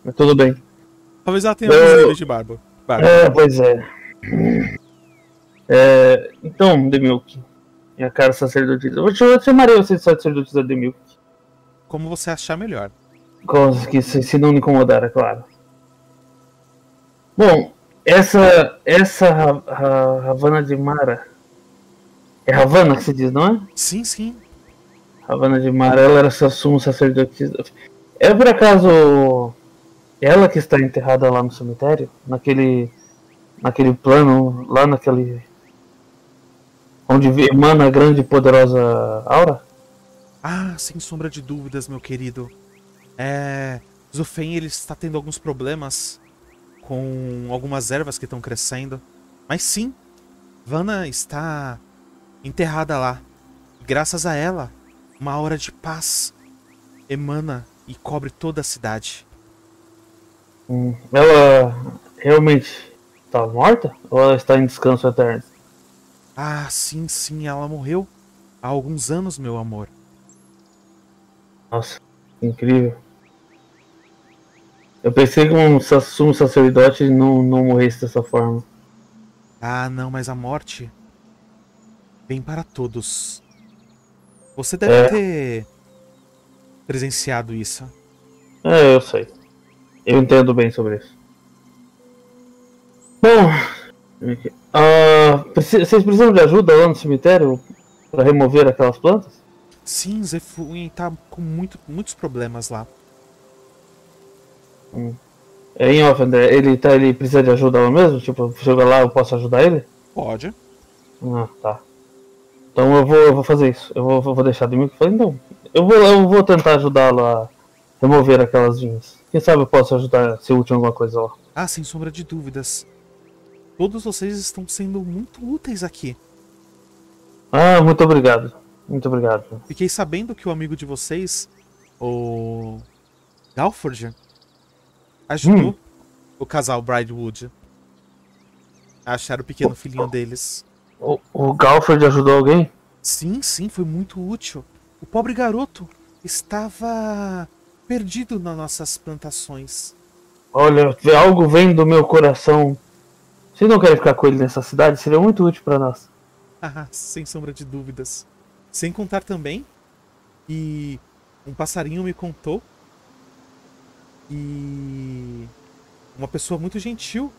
Mas tudo bem. Talvez ela tenha Eu- alguns de barba. barba. É, pois é. É, então, Demilk. Minha cara sacerdotisa. Eu cham- eu chamaria você de sacerdotisa Demilk. Como você achar melhor. Coisas que se, se não me incomodar, é claro. Bom, essa. Essa Havana de Mara. É Havana que se diz, não é? Sim, sim. Havana de Mara, ela era sua sumo sacerdotisa. É por acaso ela que está enterrada lá no cemitério? Naquele. Naquele plano, lá naquele. Onde emana a grande e poderosa aura? Ah, sem sombra de dúvidas, meu querido. É. Zufen, ele está tendo alguns problemas com algumas ervas que estão crescendo. Mas sim, Vanna está enterrada lá. E graças a ela, uma aura de paz emana e cobre toda a cidade. Hum, Ela realmente está morta? Ou ela está em descanso eterno? Ah, sim, sim, ela morreu há alguns anos, meu amor. Nossa, incrível. Eu pensei que um sumo sacerdote não, não morresse dessa forma. Ah, não, mas a morte vem para todos. Você deve É. ter presenciado isso. É, eu sei. Eu entendo bem sobre isso. Bom, preci- vocês precisam de ajuda lá no cemitério para remover aquelas plantas? Sim, Zefuin tá com muito, muitos problemas lá. É em off, André. Ele, tá, ele precisa de ajuda lá mesmo? Tipo, chega lá, eu posso ajudar ele? Pode. Ah, tá. Então eu vou, eu vou fazer isso. Eu vou, eu vou deixar de mim que falei, então. Eu vou, eu vou tentar ajudá-lo a remover aquelas vinhas. Quem sabe eu posso ajudar, ser útil em alguma coisa lá. Ah, sem sombra de dúvidas. Todos vocês estão sendo muito úteis aqui. Ah, muito obrigado. Muito obrigado. Fiquei sabendo que o amigo de vocês, o Galford, ajudou Hum. o casal Bridewood a achar o pequeno filhinho deles. O, o Galford ajudou alguém? Sim, sim, foi muito útil. O pobre garoto estava perdido nas nossas plantações. Olha, algo vem do meu coração. Vocês não querem ficar com ele nessa cidade? Seria muito útil pra nós. Ah, sem sombra de dúvidas. Sem contar também que um passarinho me contou e uma pessoa muito gentil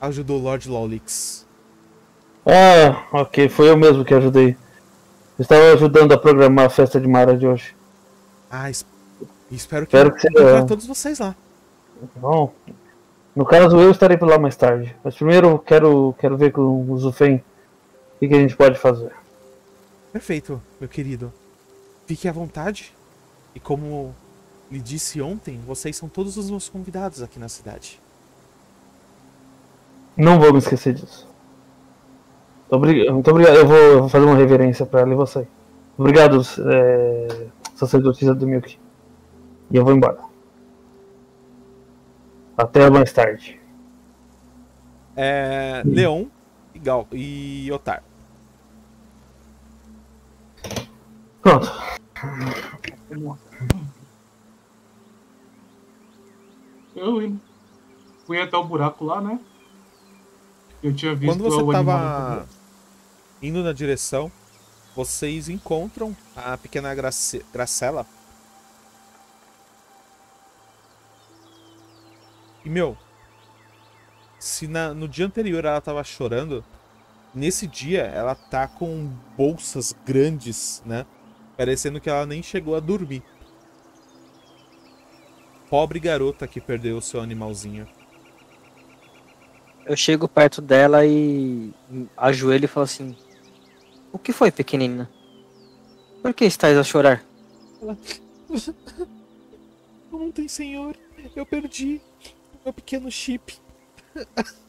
ajudou o Lord Lawlix. Ah, ok, foi eu mesmo que ajudei. Estava ajudando a programar a festa de Mara de hoje. Ah, es- espero que, Espero que encontrar seja- todos vocês lá. Bom, no caso eu estarei por lá mais tarde. Mas primeiro eu quero, quero ver com o Zufen o que, que a gente pode fazer. Perfeito, meu querido. Fique à vontade. E como lhe disse ontem, vocês são todos os meus convidados aqui na cidade. Não vou me esquecer disso. Muito obrigado. Eu vou, eu vou fazer uma reverência para ela e você. Obrigado, é, sacerdotisa do Milk. E eu vou embora. Até mais tarde. É. Leon e, Gal e Otar. Pronto. Vamos lá. Eu fui até o buraco lá, né? Eu tinha visto Quando você o tava animal. indo na direção, vocês encontram a pequena Grace... Gracela. E meu, se na- no dia anterior ela tava chorando, nesse dia ela tá com bolsas grandes, né? Parecendo que ela nem chegou a dormir. Pobre garota que perdeu o seu animalzinho. Eu chego perto dela e ajoelho e falo assim: O que foi, pequenina? Por que estás a chorar? Ontem, senhor, eu perdi meu pequeno chip.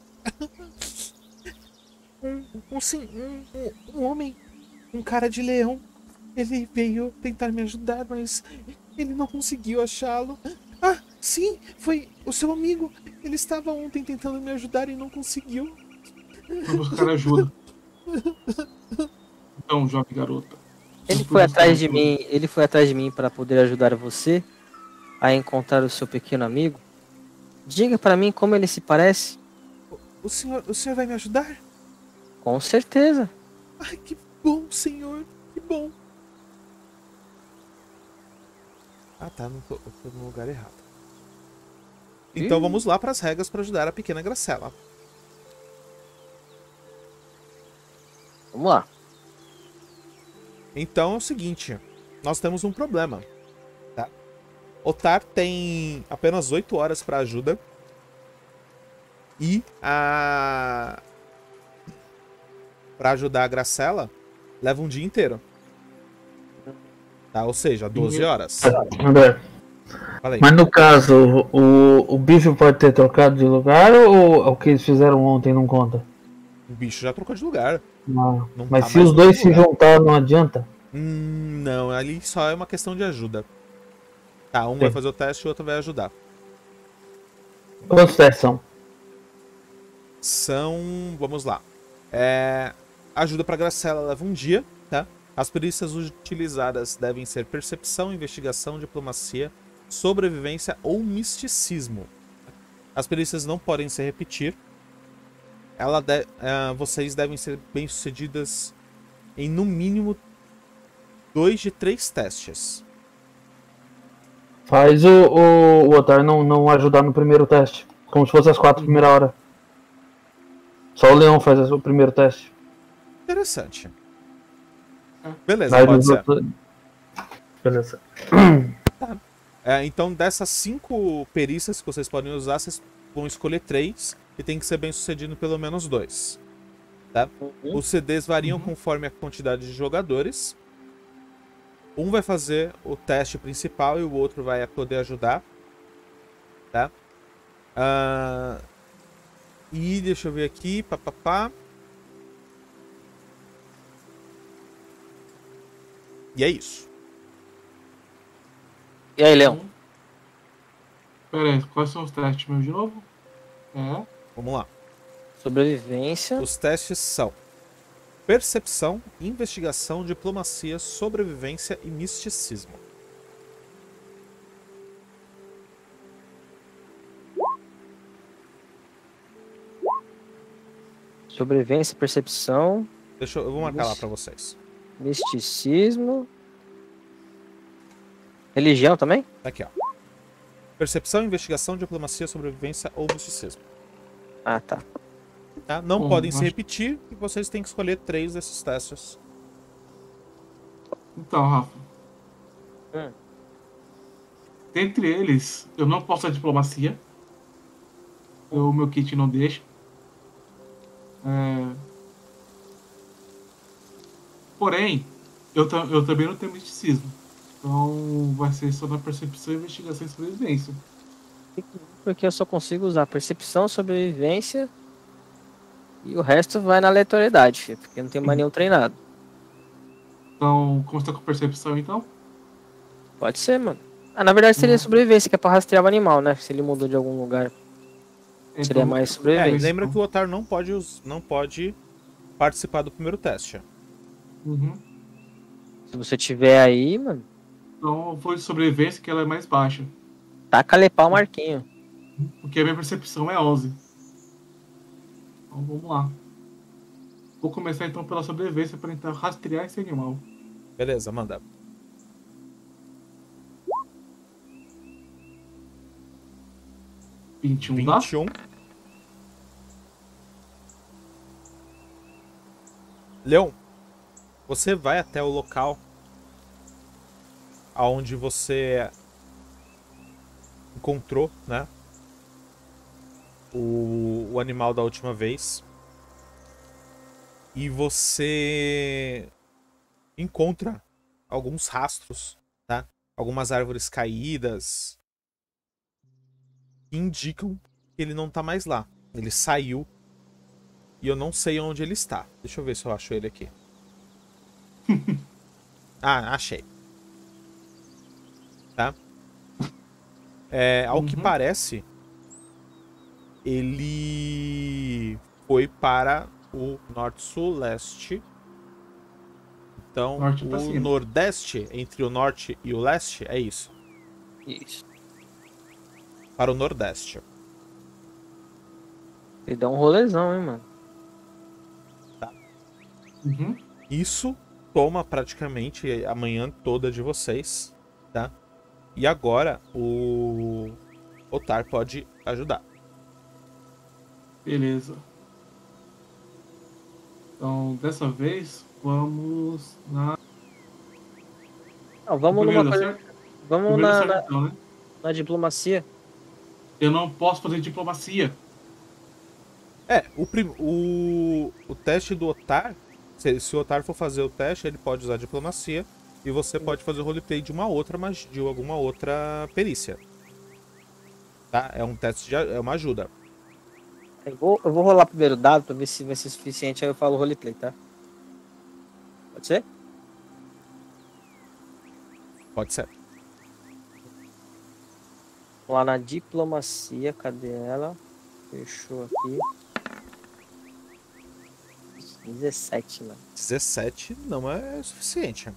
Um, um, sim- um, um- um homem, um cara de leão, ele veio tentar me ajudar, mas ele não conseguiu achá-lo. Ah, sim, foi o seu amigo. Ele estava ontem tentando me ajudar e não conseguiu. Fui buscar ajuda. Então, jovem garota. Ele foi atrás de mim, ele foi atrás de mim para poder ajudar você a encontrar o seu pequeno amigo. Diga para mim como ele se parece. O senhor, o senhor vai me ajudar? Com certeza. Ai, que bom, senhor, que bom. Ah, tá, não tô, eu tô no lugar errado. Então Ih. vamos lá para as regras para ajudar a pequena Gracela. Vamos lá. Então é o seguinte, nós temos um problema, tá? Otar tem apenas 8 horas para ajuda e a para ajudar a Gracela leva um dia inteiro. Tá, ou seja, 12 horas. André. Falei. Mas no caso, o, o bicho pode ter trocado de lugar ou o que eles fizeram ontem não conta? O bicho já trocou de lugar. Não. Não Mas tá se os dois se lugar. juntar, não adianta? Hum, não, ali só é uma questão de ajuda. Tá, um vai Sim. fazer o teste e o outro vai ajudar. Quantos testes são? São. Vamos lá. É, ajuda pra Gracela leva um dia, tá? As perícias utilizadas devem ser percepção, investigação, diplomacia, sobrevivência ou misticismo. As perícias não podem se repetir. Ela de- ah, vocês devem ser bem-sucedidas em no mínimo dois de três testes. Faz o, o, o Otar não, não ajudar no primeiro teste. Como se fosse as quatro primeira hora. Só o Leão faz o primeiro teste. Interessante. Beleza, pode ser. outros- Beleza. É, então, dessas cinco perícias que vocês podem usar, vocês vão escolher três e tem que ser bem sucedido pelo menos dois. Tá? Os CDs variam conforme a quantidade de jogadores. Um vai fazer o teste principal e o outro vai poder ajudar. Tá? Ah, e deixa eu ver aqui. Pá, pá, pá. E é isso. E aí, Leão? Pera aí, quais são os testes meus de novo? É. Vamos lá. Sobrevivência. Os testes são percepção, investigação, diplomacia, sobrevivência e misticismo. Sobrevivência, percepção. Deixa eu, eu vou marcar lá para vocês misticismo. Religião também? Tá aqui, ó. Percepção, investigação, diplomacia, sobrevivência ou misticismo. Ah, tá. Tá? Não Bom, podem se repetir e vocês têm que escolher três desses testes. Então, Rafa. Hum. Dentre eles, eu não posso a diplomacia. O meu kit não deixa. É, Porém, eu, eu também não tenho misticismo. Então vai ser só na percepção, investigação e sobrevivência. Porque eu só consigo usar percepção, sobrevivência. E o resto vai na aleatoriedade, filho, porque não tem mais nenhum treinado. Então, como está com percepção então? Pode ser, mano. Ah, na verdade seria Uhum. sobrevivência, que é pra rastrear o animal, né? Se ele mudou de algum lugar. Seria Então, mais É, sobrevivência. lembra que o Otar não pode, não pode participar do primeiro teste. Uhum. Se você tiver aí, mano, Então eu vou de sobrevivência, que ela é mais baixa. taca lepar o Marquinho. Porque a minha percepção é 11. Então vamos lá. Vou começar então pela sobrevivência para tentar rastrear esse animal. Beleza, manda. um 21 dá? 21. Leon, você vai até o local aonde você encontrou, né? O, o animal da última vez. E você encontra alguns rastros, tá? Algumas árvores caídas que indicam que ele não tá mais lá. Ele saiu e eu não sei onde ele está. Deixa eu ver se eu acho ele aqui. ah, achei. Tá? É, ao que Uhum. parece, ele foi para o norte-sul-leste. Então, Norte o cima. nordeste, entre o norte e o leste, é isso. Isso. Para o nordeste. Ele dá um rolezão, hein, mano. Uhum. Isso toma praticamente a manhã toda de vocês, tá? E agora o Otar pode ajudar. Beleza. Então, dessa vez, vamos na. Não, vamos numa coisa. Vamos na, na, então, né? na diplomacia. Eu não posso fazer diplomacia. É, o, prim- o, o teste do Otar, se, se o Otar for fazer o teste, ele pode usar diplomacia e você pode fazer o roleplay de uma outra magia, de alguma outra perícia. Tá? É um teste de é uma ajuda. Eu vou, eu vou rolar primeiro o dado pra ver se vai ser suficiente, aí eu falo roleplay, tá? Pode ser? Pode ser. Lá na diplomacia, cadê ela? Fechou aqui. 17, mano. 17 não é suficiente.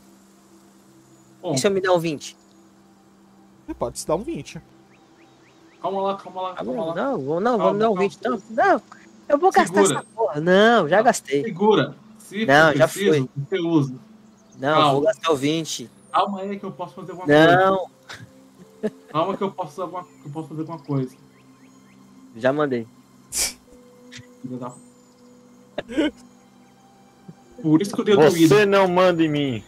Bom, E se eu me der um 20? Você pode se dar um 20. calma lá, calma lá, Tá calma bom, lá. não, vou, não, vamos dar um calma. 20. Não, não, eu vou gastar Segura. essa porra. Não, já gastei. Segura. Se Não, for já preciso, você usa. Não, Calma. vou gastar o 20. Calma aí que eu posso fazer alguma coisa. Não, Calma que eu posso, fazer alguma, que eu posso fazer alguma coisa. já mandei. Filha da- Por isso que eu dei druida. Você não manda em mim.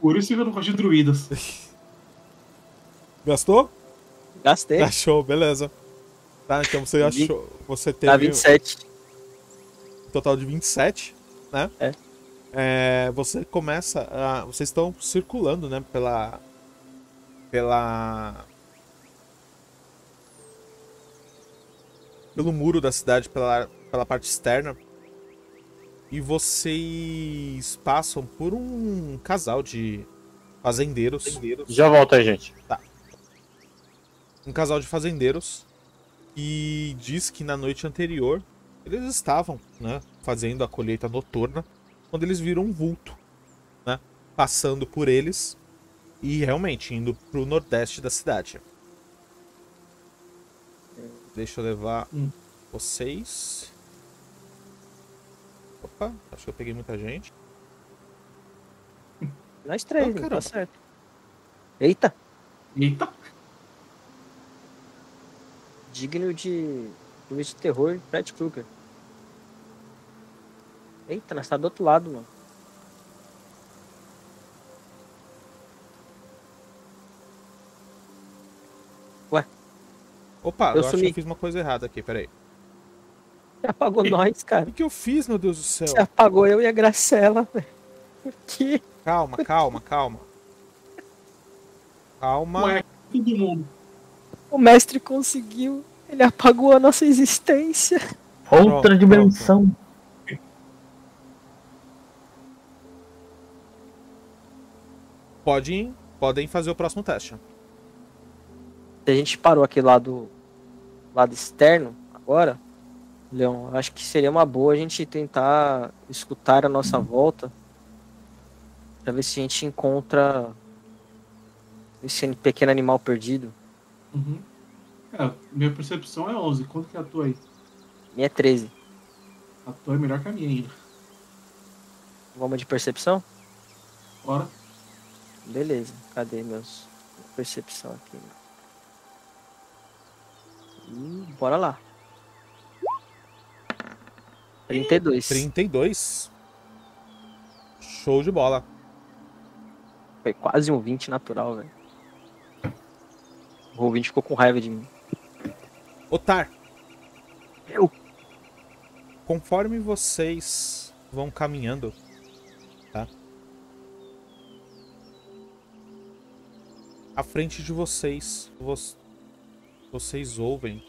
Por isso que eu não gosto de druidas. Gastou? Gastei. Achou, beleza. Tá, então você achou. Você teve Tá 27. um total de 27, né? É. É, você começa a. Vocês estão circulando, né? Pela. Pela. Pelo muro da cidade, pela, pela parte externa. E vocês passam por um casal de fazendeiros. Já volta aí, gente. um casal de fazendeiros e diz que na noite anterior eles estavam, né, fazendo a colheita noturna quando eles viram um vulto, né, passando por eles e realmente indo pro nordeste da cidade. Deixa eu levar Hum. vocês. Opa, acho que eu peguei muita gente. Nós três, caramba. tá certo. Eita, Eita! digno de filme de terror, Fred Krueger. Eita, nós tá do outro lado, mano. Opa, Eu eu, acho que eu fiz uma coisa errada aqui, peraí. Você apagou nós, cara. O que eu fiz, meu Deus do céu? Você apagou eu e a Gracela, velho. Por quê? Calma, calma, calma. Calma. Ué, todo mundo. O mestre conseguiu. Ele apagou a nossa existência. Outra Pronto, dimensão. Podem, podem fazer o próximo teste. Se a gente parou aqui lá do lado externo, agora, Eu acho que seria uma boa a gente tentar escutar a nossa volta pra ver se a gente encontra esse pequeno animal perdido. Uhum. É, minha percepção é 11. Quanto que é a tua aí? Minha é 13. A tua é melhor que a minha ainda. Vamos de percepção? Bora. Beleza. Cadê meus percepção aqui? Bora lá. 32. 32. Show de bola. Foi quase um 20 natural, velho. O ouvinte ficou com raiva de mim. Otar. Eu. Conforme vocês vão caminhando, tá? À frente de vocês, vo- vocês ouvem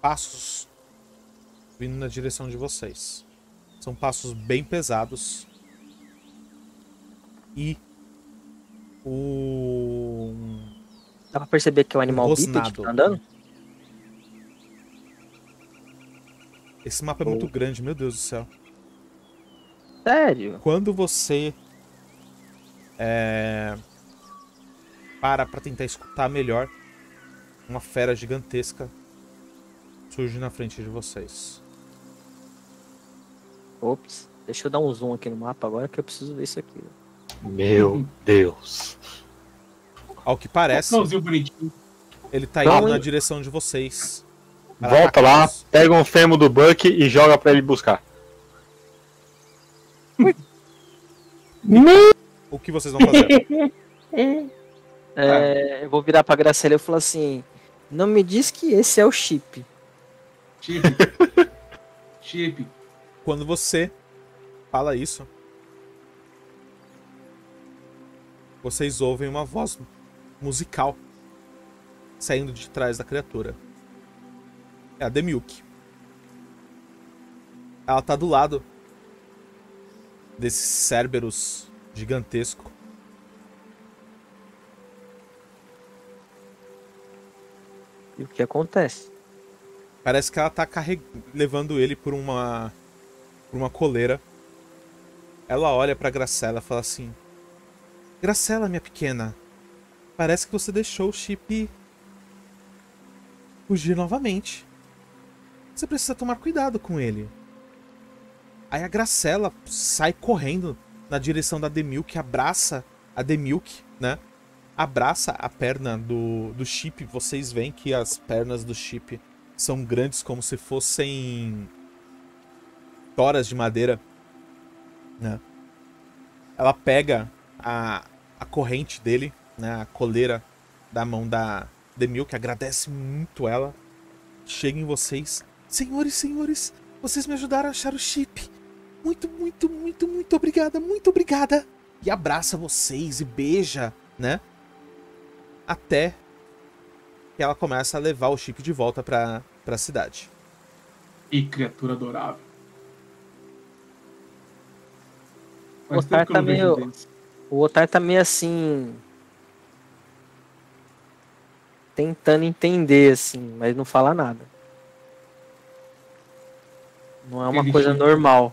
passos vindo na direção de vocês. São passos bem pesados. E o Dá pra perceber que é um animal Rosnado. bípede que tá andando? esse mapa é muito grande, meu Deus do céu. Sério? Quando você é, para pra tentar escutar melhor, uma fera gigantesca surge na frente de vocês. Ops. Deixa eu dar um zoom aqui no mapa agora que eu preciso ver isso aqui. Meu Deus. Ao que parece, ele tá indo na direção de vocês. Volta lá, atacá-los. pega um fêmur do Buck e joga pra ele buscar. O que vocês vão fazer? É, eu vou virar pra Graciela e falar assim: Não me diz que esse é o chip. Chip. Chip. Quando você fala isso, vocês ouvem uma voz musical saindo de trás da criatura. É a Demilk. Ela tá do lado desse Cerberus gigantesco. E o que acontece? Parece que ela tá carreg... levando ele por uma por uma coleira. Ela olha pra Gracela e fala assim: Gracela, minha pequena, parece que você deixou o chip fugir novamente. Você precisa tomar cuidado com ele. Aí a Gracela sai correndo na direção da Demilk, abraça a Demilk, né? Abraça a perna do, do chip. Vocês veem que as pernas do chip são grandes como se fossem toras de madeira, né? Ela pega a, a corrente dele, né? A coleira da mão da Demilk, agradece muito ela. Chega em vocês. Senhores, senhores, vocês me ajudaram a achar o chip. Muito, muito, muito, muito obrigada, muito obrigada. E abraça vocês e beija, né? Até que ela começa a levar o chip de volta pra, pra cidade. E criatura adorável. O eu tá meio-. O Otar tá meio assim. Tentando entender, assim, mas não fala nada. Não é uma Aquele coisa chip. normal.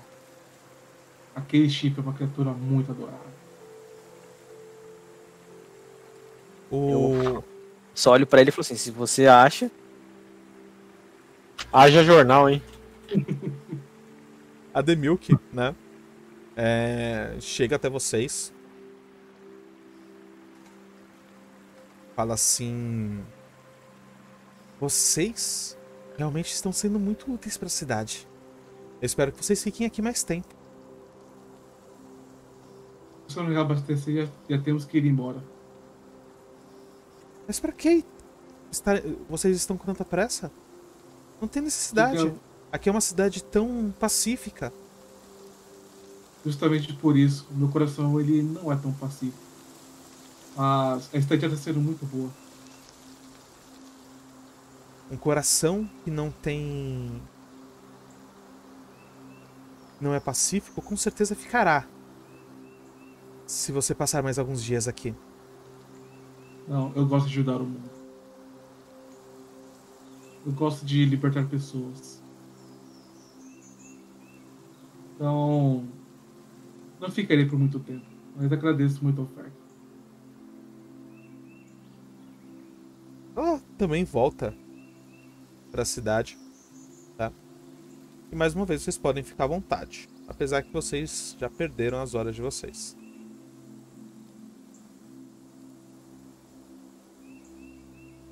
Aquele chip é uma criatura muito adorável. O... Só olho pra ele e falo assim: se você acha. Haja jornal, hein? A a The Milk, né? É, chega até vocês. Fala assim. Vocês realmente estão sendo muito úteis para a cidade. Eu espero que vocês fiquem aqui mais tempo. Se não abastecer, já, já temos que ir embora. Mas para que vocês estão com tanta pressa? Não tem necessidade. Porque eu- Aqui é uma cidade tão pacífica. Justamente por isso, meu coração ele não é tão pacífico. Mas a estadia está sendo muito boa. Um coração que não tem. Não é pacífico, com certeza ficará. Se você passar mais alguns dias aqui. Não, eu gosto de ajudar o mundo. Eu gosto de libertar pessoas. Então, não ficarei por muito tempo. Mas agradeço muito a oferta. Ela também volta para a cidade, tá? E mais uma vez vocês podem ficar à vontade, apesar que vocês já perderam as horas de vocês.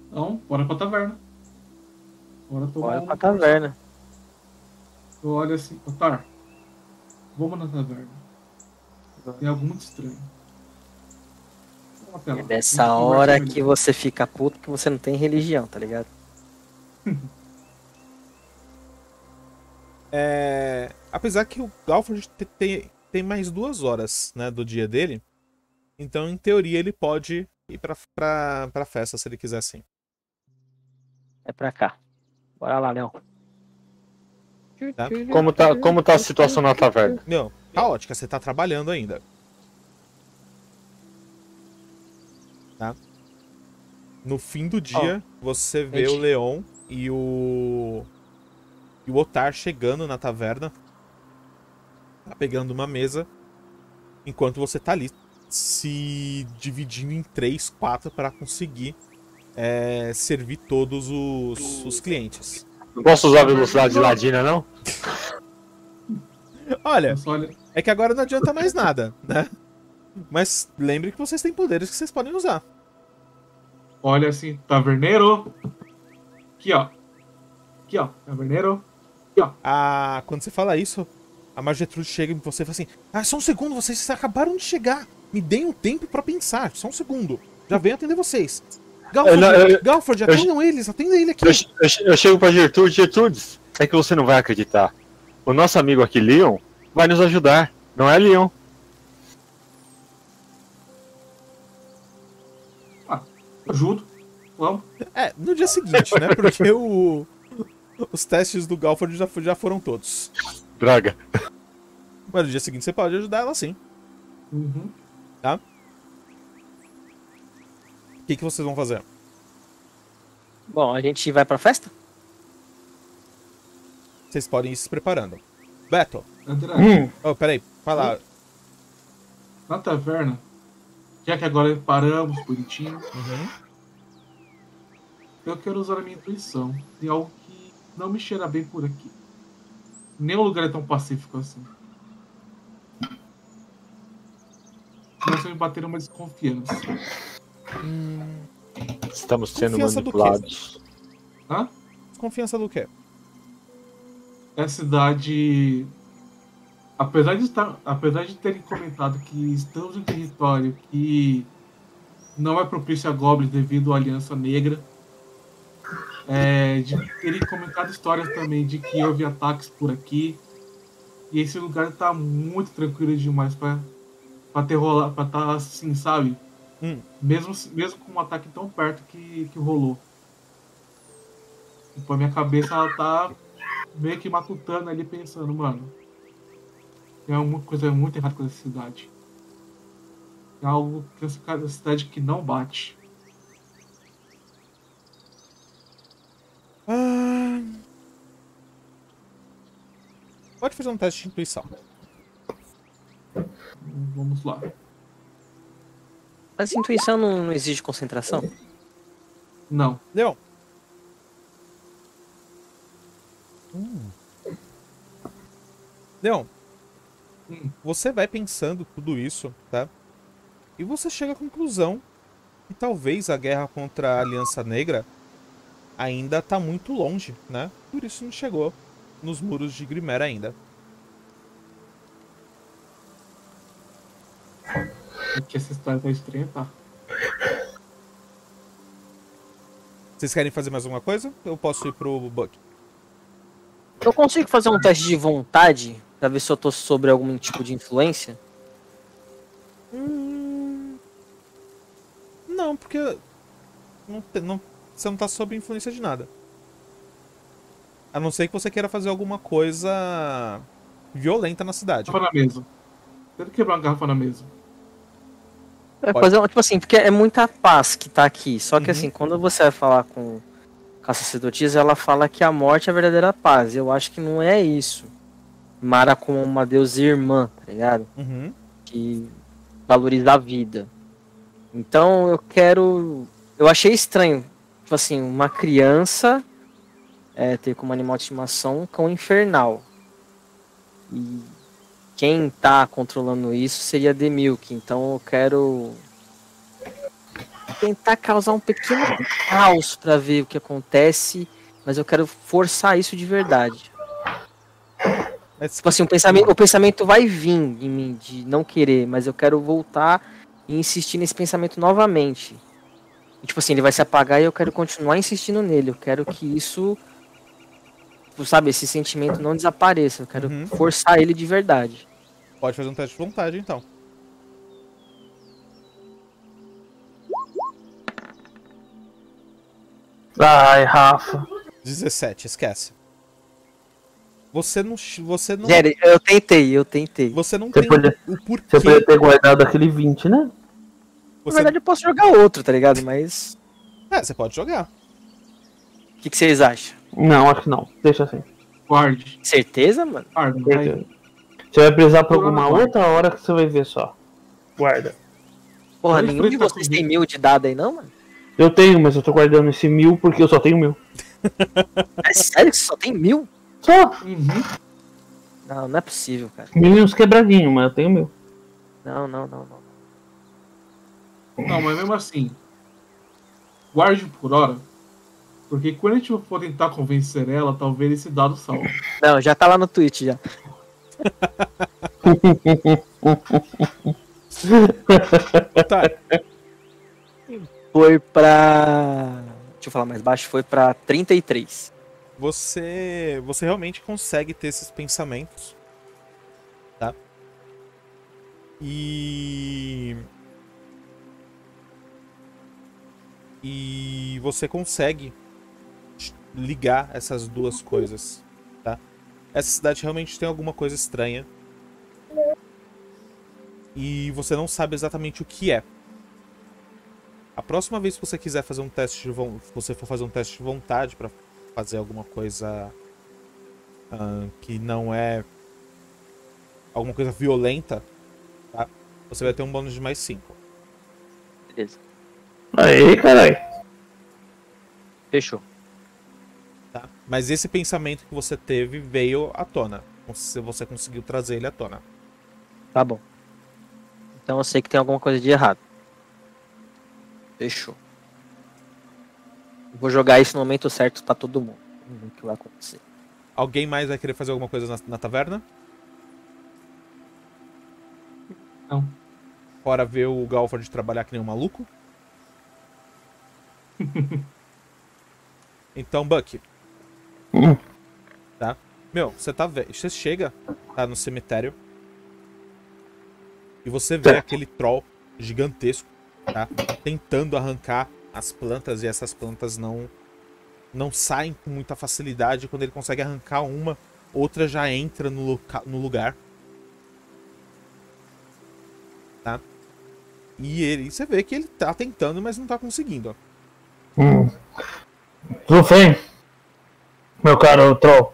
Então, bora pra taverna. Bora tomar Bora pra taverna. Eu olho assim, Otar, vamos na taverna. Tem algo muito estranho. É A dessa gente conversa hora que você fica puto que você não tem religião, tá ligado? É, apesar que o te- tem, tem mais duas horas né, do dia dele, então em teoria ele pode ir pra, pra, pra festa se ele quiser sim. É pra cá. Bora lá, Leão. Tá. Como tá, como tá a situação na taverna? Meu, caótica, você tá trabalhando ainda. Tá? No fim do dia, você vê gente. o Leon e o. E o Otar chegando na taverna. Tá pegando uma mesa. Enquanto você tá ali se dividindo em três, quatro para conseguir é, servir todos os, os clientes. Não posso usar a velocidade de ladina, não? Olha, É que agora não adianta mais nada, né? Mas lembre que vocês têm poderes que vocês podem usar. olha assim, taverneiro. Aqui, ó. Aqui, ó, taverneiro. Ah, quando você fala isso, a Margetrude chega em você e fala assim: Ah, só um segundo, vocês acabaram de chegar. Me deem um tempo pra pensar, só um segundo. Já venho atender vocês. Galford, não- eu- Galford, eu- atendam eles, atenda ele aqui. Eu, eu- eu chego pra Gertrude, Gertrudes, é que você não vai acreditar. O nosso amigo aqui, Leon, vai nos ajudar. Não é, Leon? Ajudo. Vamos. É, no dia seguinte, né? Porque o, os testes do Galford já, já foram todos. Droga. Mas no dia seguinte você pode ajudar ela sim. Uhum. O que, que vocês vão fazer? Bom, a gente vai pra festa? Vocês podem ir se preparando. Beto, André, Hum, oh, peraí, lá. na taverna, já que agora paramos bonitinho, Uhum. eu quero usar a minha intuição. Tem algo que não me cheira bem por aqui. Nenhum lugar é tão pacífico assim. Começou a me bater uma desconfiança. Estamos sendo Confiança do quê? manipulados. Hã? Desconfiança do quê? A cidade, apesar de estar, apesar de terem comentado que estamos em território que não é propício a goblins devido à aliança negra, é, de terem comentado histórias também de que houve ataques por aqui e esse lugar está muito tranquilo demais para para ter rolar, para estar assim, sabe? Hum. Mesmo mesmo com um ataque tão perto que, que rolou. Tipo, a minha cabeça ela tá meio que matutando ali pensando, mano. Tem alguma coisa muito errada com essa cidade. É algo que essa cidade que não bate. Ah... Pode fazer um teste de intuição. Vamos lá. Mas intuição não, não exige concentração? Não. Leon. Leon, Hum. você vai pensando tudo isso, tá? E você chega à conclusão que talvez a guerra contra a Aliança Negra ainda tá muito longe, né? Por isso não chegou nos muros de Grimer ainda. É que essa história tá estranha, tá? Vocês querem fazer mais alguma coisa? Eu posso ir pro Buck. Eu consigo fazer um teste de vontade pra ver se eu tô sobre algum tipo de influência? Hum... Não, porque não, não- você não tá sob influência de nada. A não ser que você queira fazer alguma coisa violenta na cidade. Garrafa na mesa. Tenta quebrar uma garrafa na mesa. É fazer, tipo assim, porque é muita paz que tá aqui. Só que Uhum. assim, quando você vai falar com, com a sacerdotisa, ela fala que a morte é a verdadeira paz. Eu acho que não é isso. Mara como uma deusa irmã, tá ligado? Uhum. que valoriza a vida. Então eu quero. Eu achei estranho, tipo assim, uma criança é, ter como animal de estimação um cão infernal. E quem tá controlando isso seria Demilk. Então eu quero tentar causar um pequeno caos pra ver o que acontece, mas eu quero forçar isso de verdade. Mas Tipo assim, o pensamento, o pensamento vai vir em mim de não querer, mas eu quero voltar e insistir nesse pensamento novamente. E, tipo assim, ele vai se apagar e eu quero continuar insistindo nele. Eu quero que isso, tipo, sabe, esse sentimento não desapareça. Eu quero Uhum. forçar ele de verdade. pode fazer um teste de vontade, então. Ai, Rafa. 17, esquece. Você não. Você não. Jerry, eu tentei, eu tentei. Você não Você tem podia- o Você porquê. podia ter guardado aquele 20, né? Na Você... verdade, eu posso jogar outro, tá ligado? Mas. É, você pode jogar. O que, que vocês acham? Não, acho que não. Deixa assim. Guarde. Certeza, mano? Guarda. Vai. Você vai precisar pra alguma não. outra hora que você vai ver só. Guarda. Porra, nenhum de vocês tem mil de dado aí, não, mano? Eu tenho, mas eu tô guardando esse mil porque eu só tenho mil. É sério que você só tem mil? Só. Uhum. Não, não é possível, cara. Mil e uns quebradinhos, mas eu tenho mil. Não, não, não, não. Não, mas mesmo assim. Guarde por hora. Porque quando a gente for tentar convencer ela, talvez esse dado salve. Não, já tá lá no tweet já. Tá. Foi pra. Deixa eu falar mais baixo, foi pra 33. Você. Você realmente consegue ter esses pensamentos. Tá? E. E você consegue ligar essas duas coisas, tá? Essa cidade realmente tem alguma coisa estranha. E você não sabe exatamente o que é. A próxima vez que você quiser fazer um teste de von... se você for fazer um teste de vontade pra fazer alguma coisa ah, que não é alguma coisa violenta, tá? Você vai ter um bônus de mais 5. Beleza. Aí, caralho. Fechou. Tá? Mas esse pensamento que você teve veio à tona. Você, você conseguiu trazer ele à tona. Tá bom. Então eu sei que tem alguma coisa de errado. Fechou. Vou jogar isso no momento certo pra todo mundo. Vamos ver o que vai acontecer. Alguém mais vai querer fazer alguma coisa na, na taverna? Não. Fora ver o Galford trabalhar que nem um maluco? então, Buck. Hum. Tá? Meu, você tá ve- Você chega, tá no cemitério. E você vê aquele troll gigantesco, tá? Tentando arrancar as plantas e essas plantas não não saem com muita facilidade. Quando ele consegue arrancar uma, outra já entra no, loca- no lugar. Tá? E ele, você vê que ele tá tentando, mas não tá conseguindo. ó. Hum. Meu caro troll.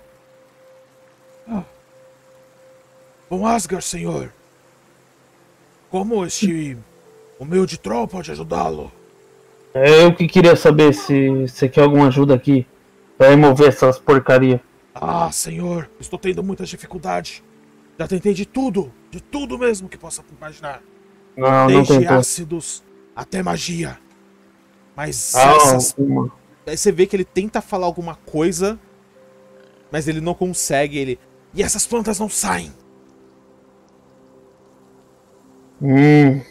Bom Asgard, senhor. Como este humilde troll pode ajudá-lo? É Eu que queria saber se você quer alguma ajuda aqui pra remover essas porcaria. Ah, senhor, estou tendo muita dificuldade. Já tentei de tudo, de tudo mesmo que possa imaginar. Não, não Desde tentou. ácidos até magia. Mas Ah, essas uma. Aí você vê que ele tenta falar alguma coisa, mas ele não consegue. Ele. E essas plantas não saem. Hum.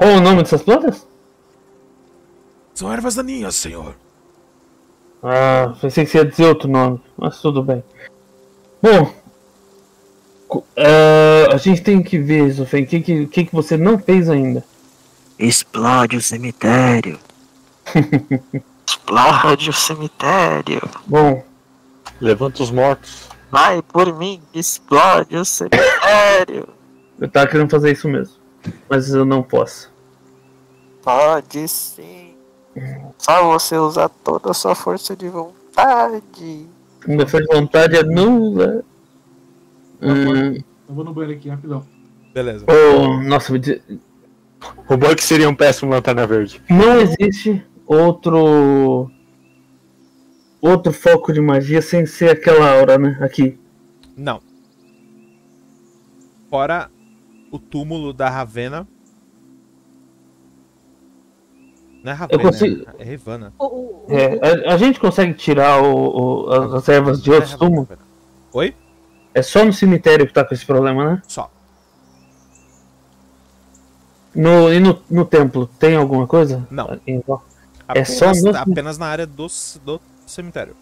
Qual o nome dessas plantas? São ervas daninhas, senhor. Ah, pensei que você ia dizer outro nome, mas tudo bem. Bom, eh, a gente tem que ver, Zofem, o que, que, que, que você não fez ainda. Explode o cemitério. Explode o cemitério. Bom, Levanta os mortos. Vai por mim, explode o cemitério. eu tava querendo fazer isso mesmo, mas eu não posso. Pode sim. Só você usar toda a sua força de vontade. Minha força de vontade é nula. Hum, Eu vou no banheiro aqui, rapidão. Beleza. oh, nossa, O Buck seria um péssimo lanterna verde. não existe outro outro foco de magia sem ser aquela aura, né? Aqui. Não. Fora o túmulo da Ravena. Não é Ravena, consigo- é Revana. É, a, a gente consegue tirar o, o- as, as ervas de outros é Ravena, túmulos? Oi? É só no cemitério que tá com esse problema, né? Só. No, e no, no templo, tem alguma coisa? Não. Em? É Apenas, só no- apenas na área do, do cemitério.